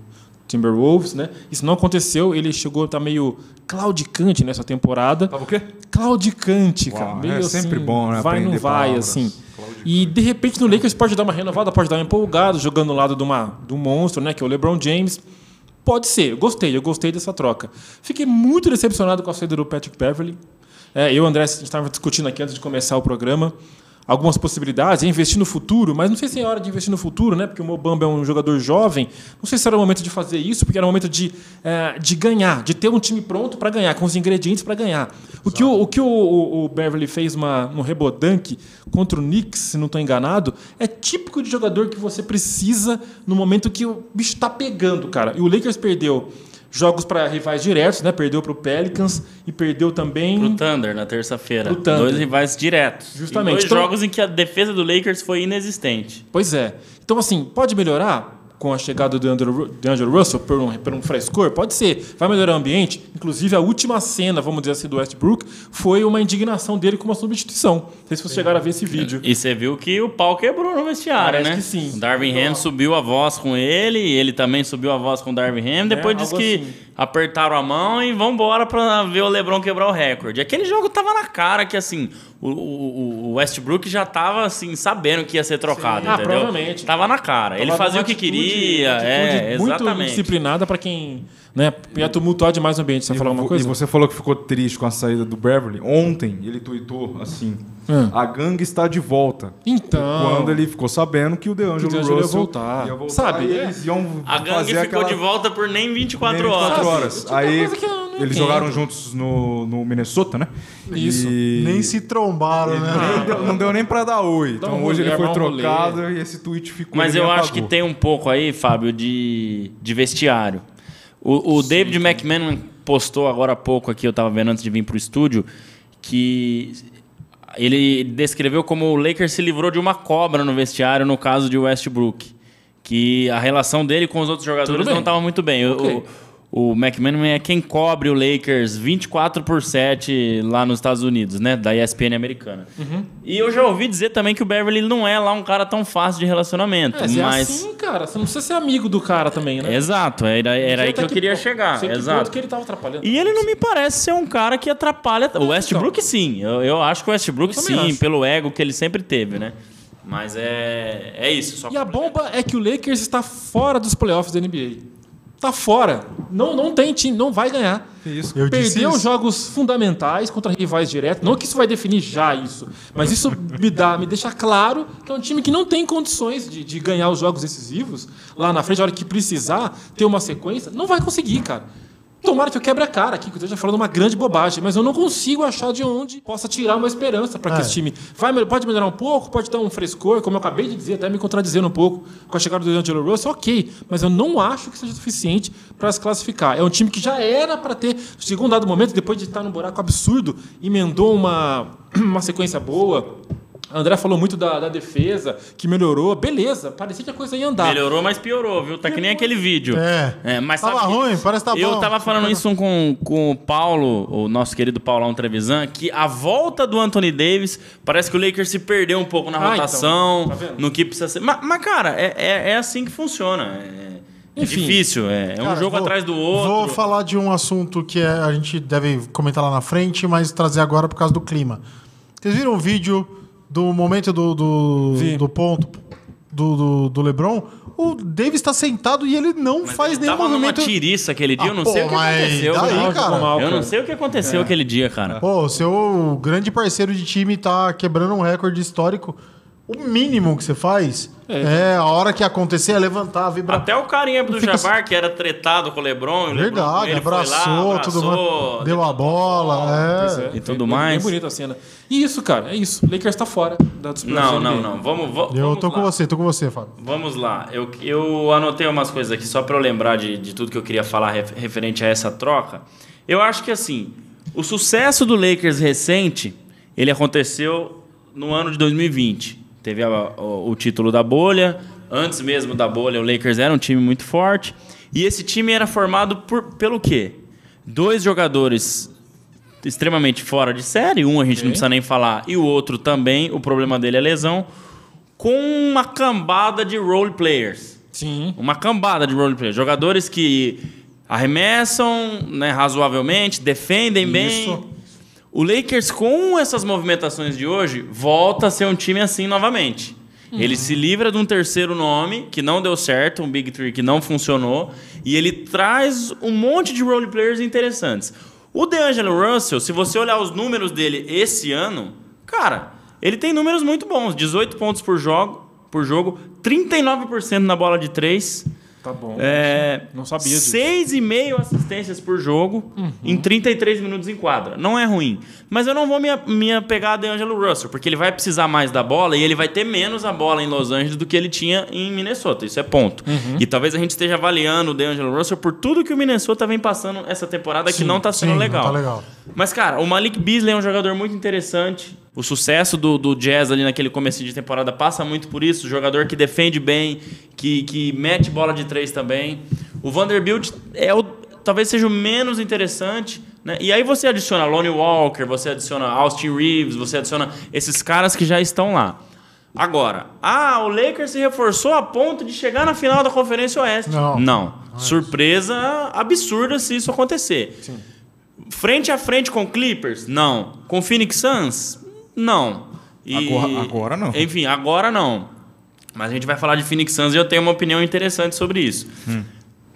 Speaker 3: Timberwolves, né? Isso não aconteceu, ele chegou a estar meio claudicante nessa temporada.
Speaker 2: Tava o quê?
Speaker 3: Claudicante, cara.
Speaker 2: Uau,
Speaker 3: meio
Speaker 2: é sempre
Speaker 3: assim,
Speaker 2: bom, né,
Speaker 3: Vai, não vai,
Speaker 2: palavras.
Speaker 3: assim. E de repente no Lakers pode dar uma renovada, pode dar uma empolgada, jogando ao lado de, uma, de um monstro, né? Que é o LeBron James. Pode ser, eu gostei, eu gostei dessa troca. Fiquei muito decepcionado com a saída do Patrick Beverly. É, eu e o André, a gente estava discutindo aqui antes de começar o programa algumas possibilidades, é investir no futuro, mas não sei se é hora de investir no futuro, né? Porque o Mobamba é um jogador jovem. Não sei se era o momento de fazer isso, porque era o momento de, é, de ganhar, de ter um time pronto para ganhar, com os ingredientes para ganhar. O que, o, o, que o, o- o Beverly fez uma, um rebodanque contra o Knicks, se não estou enganado, é típico de jogador que você precisa no momento que o bicho está pegando, cara. E o Lakers perdeu jogos para rivais diretos, né? Perdeu para o Pelicans e perdeu também
Speaker 4: Pro Thunder na terça-feira. Dois rivais diretos.
Speaker 3: Justamente.
Speaker 4: E dois
Speaker 3: Então-
Speaker 4: jogos em que a defesa do Lakers foi inexistente.
Speaker 3: Pois é. Então, assim, pode melhorar com a chegada do Andrew, D'Angelo Russell por um, por um frescor? Pode ser. Vai melhorar o ambiente? Inclusive, a última cena, vamos dizer assim, do Westbrook foi uma indignação dele com uma substituição. Não sei se vocês chegaram a ver esse vídeo.
Speaker 4: E você viu que o pau quebrou no vestiário,
Speaker 3: Parece
Speaker 4: né?
Speaker 3: que sim.
Speaker 4: O Darvin Ham subiu a voz com ele, e ele também subiu a voz com o Darvin Ham. Depois
Speaker 3: É,
Speaker 4: disse que
Speaker 3: assim.
Speaker 4: apertaram a mão e vambora pra ver o LeBron quebrar o recorde. Aquele jogo tava na cara que, assim, o, o- o Westbrook já tava, assim, sabendo que ia ser trocado,
Speaker 3: Ah,
Speaker 4: entendeu?
Speaker 3: provavelmente.
Speaker 4: Tava na cara. ele
Speaker 3: Tava
Speaker 4: fazia
Speaker 3: numa
Speaker 4: o que
Speaker 3: atitude-
Speaker 4: queria.
Speaker 3: atitude
Speaker 4: É,
Speaker 3: muito
Speaker 4: exatamente.
Speaker 3: disciplinada para quem né, ia tumultuar demais o ambiente. Você ia falar
Speaker 2: E
Speaker 3: uma coisa?
Speaker 2: E você falou que ficou triste com a saída do Beverly. Ontem ele tweetou assim:
Speaker 3: Hum.
Speaker 2: a gangue está de volta.
Speaker 3: Então.
Speaker 2: Quando ele ficou sabendo que o DeAngelo
Speaker 3: Que o DeAngelo ia
Speaker 2: Russell
Speaker 3: voltar.
Speaker 2: Sabe?
Speaker 3: É.
Speaker 2: eles iam
Speaker 4: A gangue
Speaker 2: fazer
Speaker 4: ficou
Speaker 2: aquela...
Speaker 4: de volta por nem 24
Speaker 2: Nem 24
Speaker 4: horas.
Speaker 2: horas. Aí-
Speaker 3: eu
Speaker 2: Eles
Speaker 3: entendo.
Speaker 2: jogaram juntos no, no Minnesota, né?
Speaker 3: Isso.
Speaker 2: E-
Speaker 5: Nem se trombaram, né?
Speaker 2: Nem deu- não deu nem pra dar oi. Então
Speaker 3: um
Speaker 2: hoje ele foi
Speaker 3: rolê.
Speaker 2: trocado e esse tweet ficou.
Speaker 4: Mas eu acho que tem um pouco aí, Fábio, de, de vestiário. O, o David McMahon postou agora há pouco aqui, eu tava vendo antes de vir pro estúdio, que ele descreveu como o Lakers se livrou de uma cobra no vestiário no caso de Westbrook. Que a relação dele com os outros jogadores não estava muito bem. O-
Speaker 3: Ok.
Speaker 4: O, o McMahon é quem cobre o Lakers 24 por 7 lá nos Estados Unidos, né? Da ESPN americana.
Speaker 3: Uhum.
Speaker 4: E eu já ouvi dizer também que o Beverly não é lá um cara tão fácil de relacionamento.
Speaker 3: É, é
Speaker 4: mas
Speaker 3: assim, cara, você não precisa ser amigo do cara também, né?
Speaker 4: Exato, era, era aí
Speaker 3: Até
Speaker 4: que eu queria chegar.
Speaker 3: sei que
Speaker 4: Exato.
Speaker 3: ponto que ele tava atrapalhando.
Speaker 4: E ele não me parece ser um cara que atrapalha. O Westbrook, sim. Eu, eu acho que o Westbrook, sim,
Speaker 3: acho.
Speaker 4: pelo ego que ele sempre teve, né? Mas é, é isso.
Speaker 3: E a bomba é que o Lakers está fora dos playoffs da NBA. Tá fora. Não, não tem time, não vai ganhar.
Speaker 2: Isso.
Speaker 5: Eu disse
Speaker 3: Perdeu
Speaker 5: isso.
Speaker 3: jogos fundamentais contra rivais diretos. Não que isso vai definir já isso, mas isso me dá, me deixa claro que é um time que não tem condições de, de ganhar os jogos decisivos lá na frente, a hora que precisar ter uma sequência, não vai conseguir, cara. Tomara que eu quebre a cara aqui, que eu esteja falando uma grande bobagem, mas eu não consigo achar de onde possa tirar uma esperança para que
Speaker 5: É.
Speaker 3: esse time vai, pode melhorar um pouco, pode dar um frescor, como eu acabei de dizer, até me contradizendo um pouco com a chegada do Angelo Russell, ok, mas eu não acho que seja suficiente para se classificar. É um time que já era para ter, segundo dado momento, depois de estar num buraco absurdo, emendou uma, <clears throat> uma sequência boa. André falou muito da, da defesa, que melhorou. Beleza, parecia que a coisa ia andar.
Speaker 4: Melhorou, mas piorou, viu? Tá que nem aquele vídeo.
Speaker 5: É.
Speaker 4: mas
Speaker 5: Tava ruim, parece que tá
Speaker 4: Eu
Speaker 5: bom.
Speaker 4: tava falando isso com, com o Paulo, o nosso querido Paulão Trevisan, que a volta do Anthony Davis parece que o Lakers se perdeu um pouco na
Speaker 3: Ah,
Speaker 4: rotação,
Speaker 3: então. Tá vendo?
Speaker 4: no que precisa ser. Mas, mas, cara, é, é, é assim que funciona. É, é
Speaker 3: Enfim.
Speaker 4: difícil, é, é um
Speaker 5: Cara,
Speaker 4: jogo
Speaker 5: vou-
Speaker 4: atrás do outro.
Speaker 5: Vou falar de um assunto que é- a gente deve comentar lá na frente, mas trazer agora por causa do clima. Vocês viram o vídeo do momento do, do,
Speaker 3: Vi.
Speaker 5: do ponto do, do, do LeBron? O Davis está sentado e ele não
Speaker 4: Mas
Speaker 5: faz
Speaker 4: ele
Speaker 5: nenhum
Speaker 4: tava
Speaker 5: movimento.
Speaker 4: numa tiriça aquele dia,
Speaker 5: Ah,
Speaker 4: eu não
Speaker 5: pô,
Speaker 4: sei o que
Speaker 5: mas
Speaker 4: aconteceu.
Speaker 5: daí,
Speaker 4: cara.
Speaker 5: cara?
Speaker 4: Eu não sei o que aconteceu aquele dia, cara.
Speaker 5: Pô, seu grande parceiro de time tá quebrando um recorde histórico. O mínimo que você faz é, a hora que acontecer é levantar, vibrar.
Speaker 4: Até o carinha do
Speaker 5: Fica-
Speaker 4: Jabbar, que era tretado com o LeBron. com
Speaker 5: Verdade,
Speaker 4: ele foi lá,
Speaker 5: abraçou, tudo
Speaker 4: abraçou,
Speaker 5: mais. Deu a bola. É.
Speaker 3: é,
Speaker 4: E tudo mais.
Speaker 3: Bem bonita a cena. E isso, cara, é isso. Lakers tá fora da disputa
Speaker 4: Não, não, não. Vamos, vo-
Speaker 5: Eu
Speaker 4: vamos
Speaker 5: tô com
Speaker 4: lá.
Speaker 5: você, tô com você, Fábio.
Speaker 4: Vamos lá. Eu, eu anotei umas coisas aqui só para eu lembrar de, de tudo que eu queria falar ref- referente a essa troca. Eu acho que assim, o sucesso do Lakers recente, ele aconteceu no ano de 2020. Teve a- o, o título da bolha. Antes mesmo da bolha, o Lakers era um time muito forte. E esse time era formado por, pelo quê? Dois jogadores extremamente fora de série. Um a gente não precisa nem falar. E o outro também. O problema dele é lesão. Com uma cambada de role players.
Speaker 3: Sim.
Speaker 4: Uma cambada de role players. Jogadores que arremessam né, razoavelmente, defendem bem. O Lakers, com essas movimentações de hoje, volta a ser um time assim novamente. Ele se livra de um terceiro nome que não deu certo, um Big Three que não funcionou, e ele traz um monte de role players interessantes. O DeAngelo Russell, se você olhar os números dele esse ano, cara, ele tem números muito bons: 18 pontos por jogo, por jogo 39% na bola de 3.
Speaker 3: Tá bom.
Speaker 4: É,
Speaker 3: Não sabia disso.
Speaker 4: 6,5 assistências por jogo em 33 minutos em quadra. Não é ruim. Mas eu não vou me, me apegar a DeAngelo Russell, porque ele vai precisar mais da bola e ele vai ter menos a bola em Los Angeles do que ele tinha em Minnesota. Isso é ponto. E talvez a gente esteja avaliando o DeAngelo Russell por tudo que o Minnesota vem passando essa temporada que
Speaker 5: Sim,
Speaker 4: não tá sendo
Speaker 5: sim, não
Speaker 4: legal.
Speaker 5: tá legal.
Speaker 4: Mas, cara, o Malik Beasley é um jogador muito interessante. O sucesso do, do Jazz ali naquele começo de temporada passa muito por isso. Jogador que defende bem, que, que mete bola de três também. O Vanderbilt é o, talvez seja o menos interessante. Né? E aí você adiciona Lonnie Walker, você adiciona Austin Reeves, você adiciona esses caras que já estão lá. Agora, ah, o Lakers se reforçou a ponto de chegar na final da Conferência Oeste.
Speaker 5: Não.
Speaker 4: Não. Surpresa absurda se isso acontecer. Frente a frente com Clippers? Não. Com Phoenix Suns? Não. E-
Speaker 2: Agora- agora não.
Speaker 4: Enfim, agora não. Mas a gente vai falar de Phoenix Suns e eu tenho uma opinião interessante sobre isso.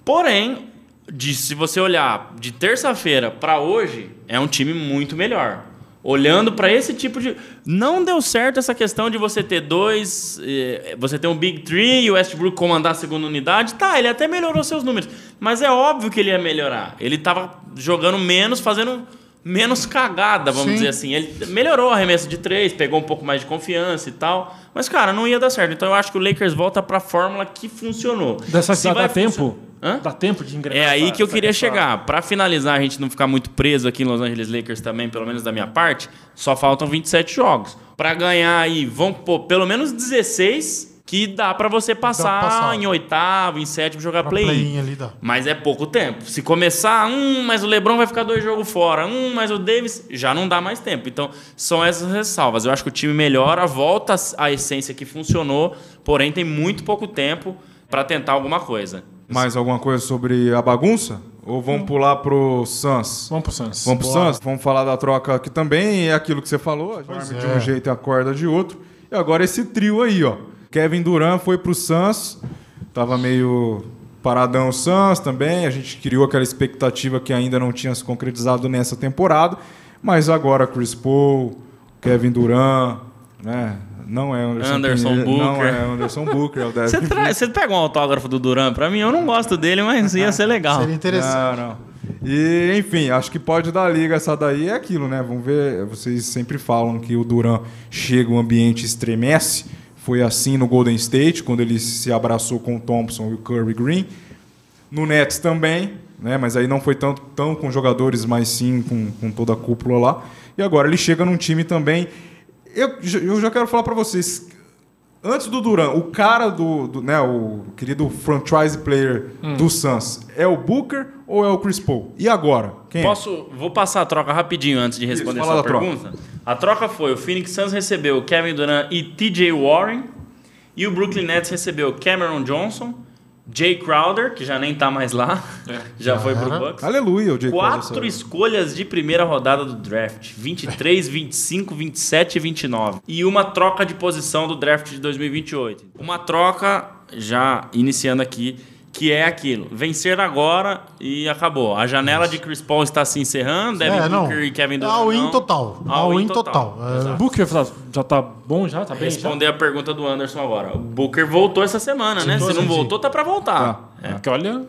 Speaker 4: Porém, de- se você olhar de terça-feira para hoje, é um time muito melhor. olhando pra esse tipo de. Não deu certo essa questão de você ter dois. eh, Você ter um Big Three e o Westbrook comandar a segunda unidade. Tá, ele até melhorou seus números. Mas é óbvio que ele ia melhorar. Ele tava jogando menos, fazendo menos cagada, vamos
Speaker 5: Sim.
Speaker 4: dizer assim. Ele melhorou o arremesso de três, pegou um pouco mais de confiança e tal. Mas, cara, não ia dar certo. Então eu acho que o Lakers volta pra fórmula que funcionou.
Speaker 3: Dessa
Speaker 4: Se
Speaker 3: dá, tempo?
Speaker 4: funcionar- Hã?
Speaker 3: Dá tempo de engrenar.
Speaker 4: É aí que eu queria chegar. Pra finalizar, a gente não ficar muito preso aqui em Los Angeles Lakers também, pelo menos da minha parte, só faltam 27 jogos. Pra ganhar aí, vão pôr pelo menos 16, que dá pra você passar,
Speaker 5: passar.
Speaker 4: em oitavo, em sétimo, jogar
Speaker 5: Pra
Speaker 4: play-in.
Speaker 5: play-in ali dá.
Speaker 4: Mas é pouco tempo. Se começar, um, mas o LeBron vai ficar dois jogos fora, um, mas o Davis já não dá mais tempo. Então, são essas ressalvas. Eu acho que o time melhora, volta à essência que funcionou, porém tem muito pouco tempo pra tentar alguma coisa.
Speaker 2: Mais alguma coisa sobre a bagunça? Ou vamos pular pro Suns?
Speaker 3: Vamos pro Suns.
Speaker 2: Vamos pro Suns? Vamos falar da troca que também é aquilo que você falou. Dorme de
Speaker 5: é.
Speaker 2: um jeito e acorda de outro. E agora esse trio aí, ó. Kevin Durant foi pro Suns. Tava meio paradão o Suns também. A gente criou aquela expectativa que ainda não tinha se concretizado nessa temporada. Mas agora Chris Paul, Kevin Durant, né? Não é Anderson,
Speaker 4: Anderson
Speaker 2: Pinheiro, Não
Speaker 4: Booker.
Speaker 2: é Anderson Booker, é o Devin
Speaker 4: Você, tra- você pega um autógrafo do Duran pra mim? Eu não gosto dele, mas ia ser legal.
Speaker 5: Seria interessante.
Speaker 2: Não, não. E, enfim, acho que pode dar liga essa daí. É aquilo, né? Vamos ver. Vocês sempre falam que o Duran chega, o ambiente estremece. Foi assim no Golden State, quando ele se abraçou com o Thompson e o Curry Green. No Nets também, né? Mas aí não foi tanto tão com jogadores, mas sim com, com toda a cúpula lá. E agora ele chega num time também. Eu, já- eu já quero falar pra vocês. Antes do Duran, o cara do, do, né, o querido franchise player
Speaker 4: Hum.
Speaker 2: do Suns é o Booker ou é o Chris Paul? E agora? Quem é?
Speaker 4: Posso, vou passar a troca rapidinho antes de responder
Speaker 2: fala
Speaker 4: sua
Speaker 2: da troca.
Speaker 4: A troca foi: o Phoenix Suns recebeu Kevin Durant e TJ Warren, e o Brooklyn Nets recebeu Cameron Johnson, Jay Crowder, que já nem tá mais lá, <laughs> já foi pro. Bucks.
Speaker 2: Aleluia, o Jay Crowder
Speaker 4: Quatro
Speaker 2: saiu.
Speaker 4: escolhas de primeira rodada do draft: 23, 25, 27 e 29. E uma troca de posição do draft de 2028. Uma troca, já iniciando aqui, que é aquilo: vencer agora e acabou. A janela de Chris Paul está se encerrando, Devin
Speaker 5: É, não.
Speaker 4: Booker e Kevin Durant.
Speaker 5: All in
Speaker 4: não.
Speaker 5: total. All in total. É.
Speaker 4: Exato.
Speaker 3: Booker já, já tá bom já? Tá bem? já?
Speaker 4: Responder a pergunta do Anderson agora. O Booker voltou essa semana, né? Se não voltou, tá pra voltar.
Speaker 3: É, porque olha,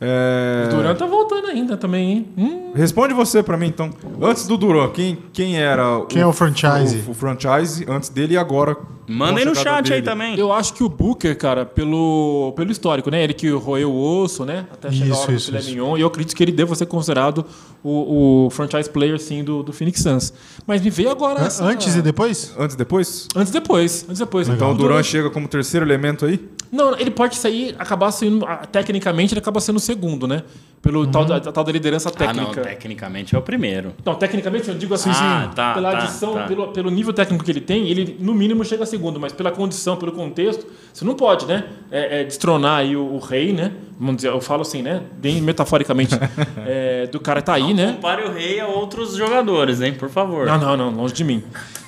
Speaker 2: É,
Speaker 3: o Durant tá voltando ainda também, hein? Hum,
Speaker 2: Responde você pra mim, então. Antes do Duran, quem, quem era
Speaker 5: Quem é o franchise?
Speaker 2: O, o franchise antes dele e agora.
Speaker 4: Aí
Speaker 2: a
Speaker 4: no chat aí
Speaker 2: dele.
Speaker 4: também.
Speaker 3: eu acho que o Booker, cara, pelo, pelo histórico, né? Ele que roeu o osso, né? Até chegar
Speaker 5: Isso,
Speaker 3: a hora do
Speaker 5: isso,
Speaker 3: filé
Speaker 5: isso.
Speaker 3: mignon. E eu acredito que ele deva ser considerado o, o franchise player, sim, do, do Phoenix Suns. Mas me veio agora essa...
Speaker 5: Antes e depois?
Speaker 2: Antes e depois?
Speaker 3: Antes e depois. Antes e depois.
Speaker 2: Então o Duran chega como terceiro elemento aí?
Speaker 3: Não, ele pode sair, acabar sendo. ah, Tecnicamente, ele acaba sendo o segundo, né? Pelo tal, da, tal da liderança
Speaker 4: Ah, não,
Speaker 3: técnica.
Speaker 4: tecnicamente é o primeiro.
Speaker 3: Não, tecnicamente, eu digo assim,
Speaker 4: Ah,
Speaker 3: sim,
Speaker 4: tá,
Speaker 3: pela
Speaker 4: tá,
Speaker 3: adição,
Speaker 4: tá.
Speaker 3: Pelo, pelo nível técnico que ele tem, ele no mínimo chega a segundo, mas pela condição, pelo contexto, você não pode, né? É, é, destronar aí o, o rei, né? Vamos dizer, eu falo assim, né? Bem metaforicamente, <laughs> é, do cara tá aí, né?
Speaker 4: Compare o rei a outros jogadores, hein? Por favor.
Speaker 3: Não, não, não, longe de mim.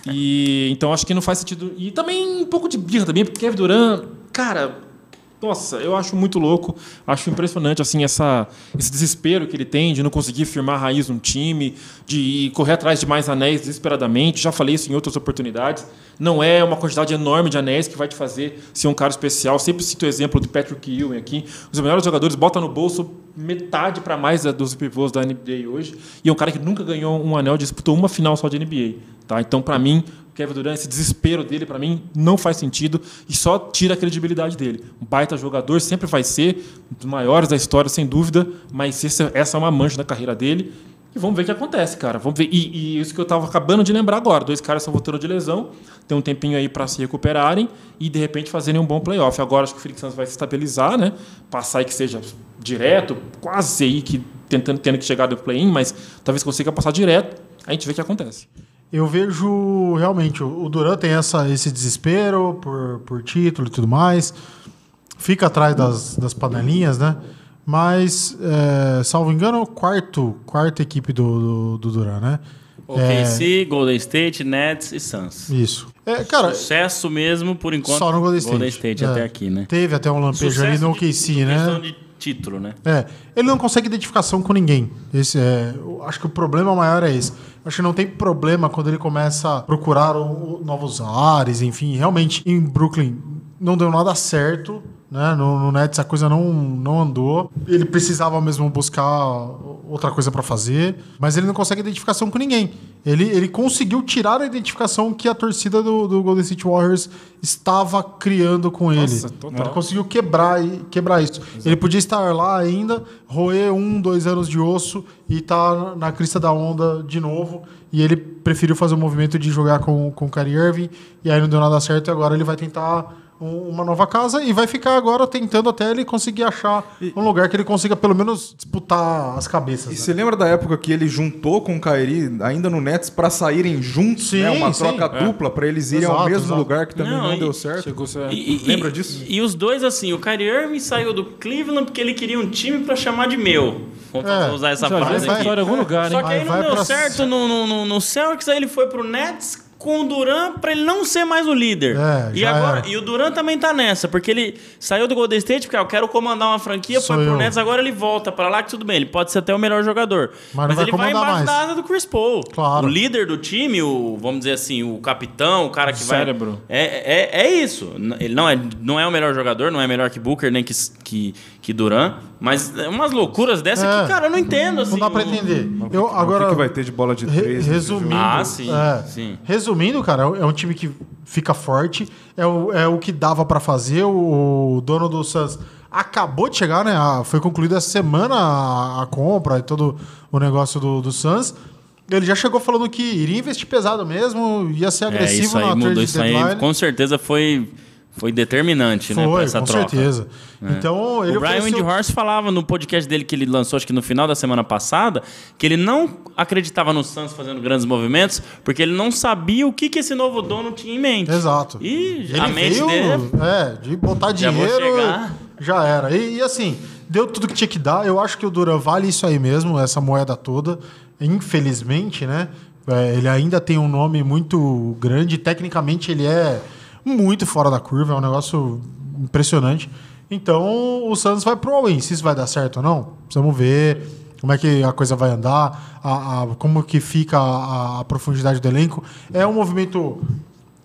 Speaker 3: E então acho que não faz sentido. E também um pouco de birra também, porque Kevin Durant, cara, nossa, eu acho muito louco, acho impressionante assim essa esse desespero que ele tem de não conseguir firmar raiz num time, de correr atrás de mais anéis desesperadamente. Já falei isso em outras oportunidades. Não é uma quantidade enorme de anéis que vai te fazer ser um cara especial. Sempre cito o exemplo do Patrick Ewing aqui. Os melhores jogadores botam no bolso metade para mais dos pivôs da NBA hoje. E é um cara que nunca ganhou um anel, disputou uma final só de NBA. Tá? Então, para mim, Kevin Durant, esse desespero dele, para mim, não faz sentido e só tira a credibilidade dele. Um baita jogador, sempre vai ser, um dos maiores da história, sem dúvida, mas essa é uma mancha na carreira dele. E vamos ver o que acontece, cara. Vamos ver. E, e isso que eu tava acabando de lembrar agora. Dois caras estão voltando de lesão, tem um tempinho aí para se recuperarem e de repente fazerem um bom playoff. Agora acho que o Felix Santos vai se estabilizar, né? Passar aí que seja direto, quase aí que tentando tendo que chegar do play-in, mas talvez consiga passar direto. A gente vê o que acontece.
Speaker 5: Eu vejo realmente o Duran tem essa, esse desespero por, por título e tudo mais. Fica atrás das, das panelinhas, né? Mas, é, salvo engano, quarto, quarta equipe do, do, do Duran, né?
Speaker 4: OKC, Golden State, Nets e Suns.
Speaker 5: Isso. É, cara,
Speaker 4: Sucesso mesmo, por enquanto.
Speaker 5: só no Golden State.
Speaker 4: State
Speaker 5: É.
Speaker 4: até aqui, né?
Speaker 5: Teve até um lampejo ali no
Speaker 4: de-
Speaker 5: OKC,
Speaker 4: questão
Speaker 5: né?
Speaker 4: de título, né?
Speaker 5: É, ele não consegue identificação com ninguém. Esse é, acho que o problema maior é esse. Acho que não tem problema quando ele começa a procurar o- o- novos ares, enfim. Realmente, em Brooklyn não deu nada certo, né? No, no Nets a coisa não, não andou. Ele precisava mesmo buscar outra coisa pra fazer, mas ele não consegue identificação com ninguém. Ele, ele conseguiu tirar a identificação que a torcida do, do Golden State Warriors estava criando com
Speaker 3: Nossa,
Speaker 5: ele.
Speaker 3: total.
Speaker 5: Ele conseguiu quebrar, quebrar isso. Ele podia estar lá ainda, roer um, dois anos de osso e estar na crista da onda de novo. E ele preferiu fazer o movimento de jogar com, com o Kyrie Irving. E aí não deu nada certo. E agora ele vai tentar uma nova casa e vai ficar agora tentando até ele conseguir achar um lugar que ele consiga pelo menos disputar as cabeças.
Speaker 2: E
Speaker 5: né?
Speaker 2: você lembra da época que ele juntou com o Kyrie ainda no Nets pra saírem juntos,
Speaker 5: Sim,
Speaker 2: né? Uma
Speaker 5: sim.
Speaker 2: troca dupla pra eles irem ao
Speaker 5: Exato,
Speaker 2: mesmo
Speaker 5: exato.
Speaker 2: lugar que também
Speaker 4: Não,
Speaker 2: não,
Speaker 4: e-
Speaker 2: deu certo.
Speaker 3: Ser-
Speaker 4: E- e-
Speaker 2: Lembra
Speaker 4: e-
Speaker 2: disso?
Speaker 4: E, os dois, assim, o Kyrie Irving saiu do Cleveland porque ele queria um time pra chamar de meu. Vamos
Speaker 5: É.
Speaker 4: usar essa frase
Speaker 3: vai
Speaker 4: aqui.
Speaker 3: em algum lugar,
Speaker 4: Só
Speaker 3: hein?
Speaker 4: que aí
Speaker 5: Vai-
Speaker 4: não
Speaker 5: vai
Speaker 4: deu
Speaker 5: pra-
Speaker 4: certo no, no, no, no Celtics, aí ele foi pro Nets com o Duran pra ele não ser mais o líder.
Speaker 5: É,
Speaker 4: e,
Speaker 5: já
Speaker 4: agora,
Speaker 5: era.
Speaker 4: e o Duran também tá nessa, porque ele saiu do Golden State, porque ah, eu quero comandar uma franquia,
Speaker 5: Sou
Speaker 4: foi pro
Speaker 5: eu.
Speaker 4: Nets, agora ele volta pra lá, que tudo bem, ele pode ser até o melhor jogador.
Speaker 5: Mas não vai
Speaker 4: ele vai embaixo
Speaker 5: mais.
Speaker 4: da asa do Chris Paul.
Speaker 5: Claro.
Speaker 4: O líder do time, o, vamos dizer assim, o capitão, o cara que vai...
Speaker 3: Cérebro.
Speaker 4: É, é, é isso. Ele não é, não é o melhor jogador, não é melhor que Booker, nem que, que, que Duran. Mas é umas loucuras dessa
Speaker 5: É.
Speaker 4: que, cara, eu não entendo. Assim,
Speaker 5: Não dá pra
Speaker 4: o-
Speaker 5: entender. Eu,
Speaker 2: o que
Speaker 5: agora,
Speaker 2: que vai ter de bola de
Speaker 5: Re-
Speaker 2: três nesse
Speaker 5: resumindo?
Speaker 4: Ah, sim,
Speaker 5: é,
Speaker 4: sim.
Speaker 5: resumindo, cara, é um time que fica forte, é o, é o que dava pra fazer. O, dono do Suns acabou de chegar, né? Foi concluída essa semana a, a compra e todo o negócio do, do Suns. Ele já chegou falando que iria investir pesado mesmo, ia ser
Speaker 4: É,
Speaker 5: agressivo
Speaker 4: isso aí
Speaker 5: na
Speaker 4: mudou.
Speaker 5: trade
Speaker 4: Isso aí
Speaker 5: deadline.
Speaker 4: com certeza foi, foi determinante, né, pra
Speaker 5: Foi,
Speaker 4: essa
Speaker 5: com
Speaker 4: troca.
Speaker 5: certeza. Então, ele
Speaker 4: o Brian
Speaker 5: ofereceu-
Speaker 4: Windhorst falava no podcast dele que ele lançou, acho que no final da semana passada, que ele não acreditava no Suns fazendo grandes movimentos, porque ele não sabia o que, que esse novo dono tinha em mente.
Speaker 5: Exato.
Speaker 4: E
Speaker 5: Ele
Speaker 4: a mente
Speaker 5: veio,
Speaker 4: dele
Speaker 5: é, de botar dinheiro, já era. E, e, assim, deu tudo que tinha que dar. Eu acho que o Duran vale isso aí mesmo, essa moeda toda. Infelizmente, né? É, ele ainda tem um nome muito grande. Tecnicamente, ele é muito fora da curva. É um negócio impressionante. Então, o Santos vai pro all-in. Se isso vai dar certo ou não, precisamos ver como é que a coisa vai andar, a- a- como que fica a, a profundidade do elenco. É um movimento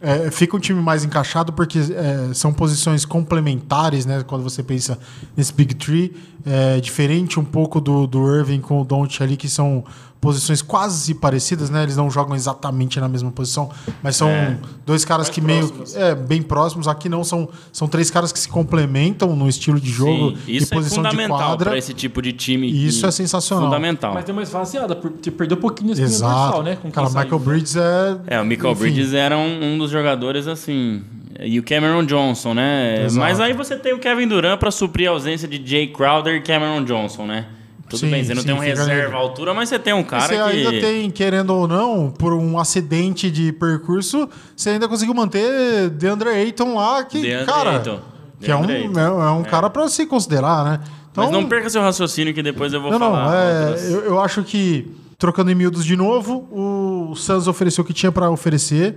Speaker 5: é, fica um time mais encaixado porque é, são posições complementares, né? Quando você pensa nesse Big Three. É diferente um pouco do, do Irving com o Don't ali, que são posições quase parecidas, né? Eles não jogam exatamente na mesma posição, mas são
Speaker 4: É.
Speaker 5: dois caras que meio
Speaker 3: próximos.
Speaker 5: é bem próximos. Aqui não são são três caras que se complementam no estilo de jogo
Speaker 4: Sim,
Speaker 5: e
Speaker 4: isso é
Speaker 5: posição de
Speaker 4: fundamental
Speaker 5: quadra.
Speaker 4: para esse tipo de time.
Speaker 5: E isso é sensacional.
Speaker 4: Fundamental.
Speaker 3: Mas deu uma esvaziada, por te perdeu um pouquinho espinha
Speaker 5: Exato.
Speaker 3: dorsal, né? Com
Speaker 5: Cara,
Speaker 3: saiu.
Speaker 5: Michael Bridges é
Speaker 4: É, o Michael
Speaker 5: enfim,
Speaker 4: Bridges era um, um dos jogadores assim. E o Cameron Johnson, né?
Speaker 5: Exato.
Speaker 4: Mas aí você tem o Kevin Durant pra suprir a ausência de Jay Crowder e Cameron Johnson, né? Tudo
Speaker 5: Sim,
Speaker 4: bem, você não
Speaker 5: sim,
Speaker 4: tem um reserva à altura, mas você tem um cara
Speaker 5: você
Speaker 4: que.
Speaker 5: ainda tem, querendo ou não, por um acidente de percurso, você ainda conseguiu manter DeAndre Ayton lá, que,
Speaker 4: DeAndre
Speaker 5: cara,
Speaker 4: Ayton.
Speaker 5: que é um,
Speaker 4: Ayton.
Speaker 5: é, é um cara pra se considerar, né? Então,
Speaker 4: Mas não perca seu raciocínio que depois eu vou
Speaker 5: não, não,
Speaker 4: falar.
Speaker 5: é,
Speaker 4: outras-
Speaker 5: eu, eu acho que, trocando em miúdos de novo, o Suns ofereceu o que tinha pra oferecer,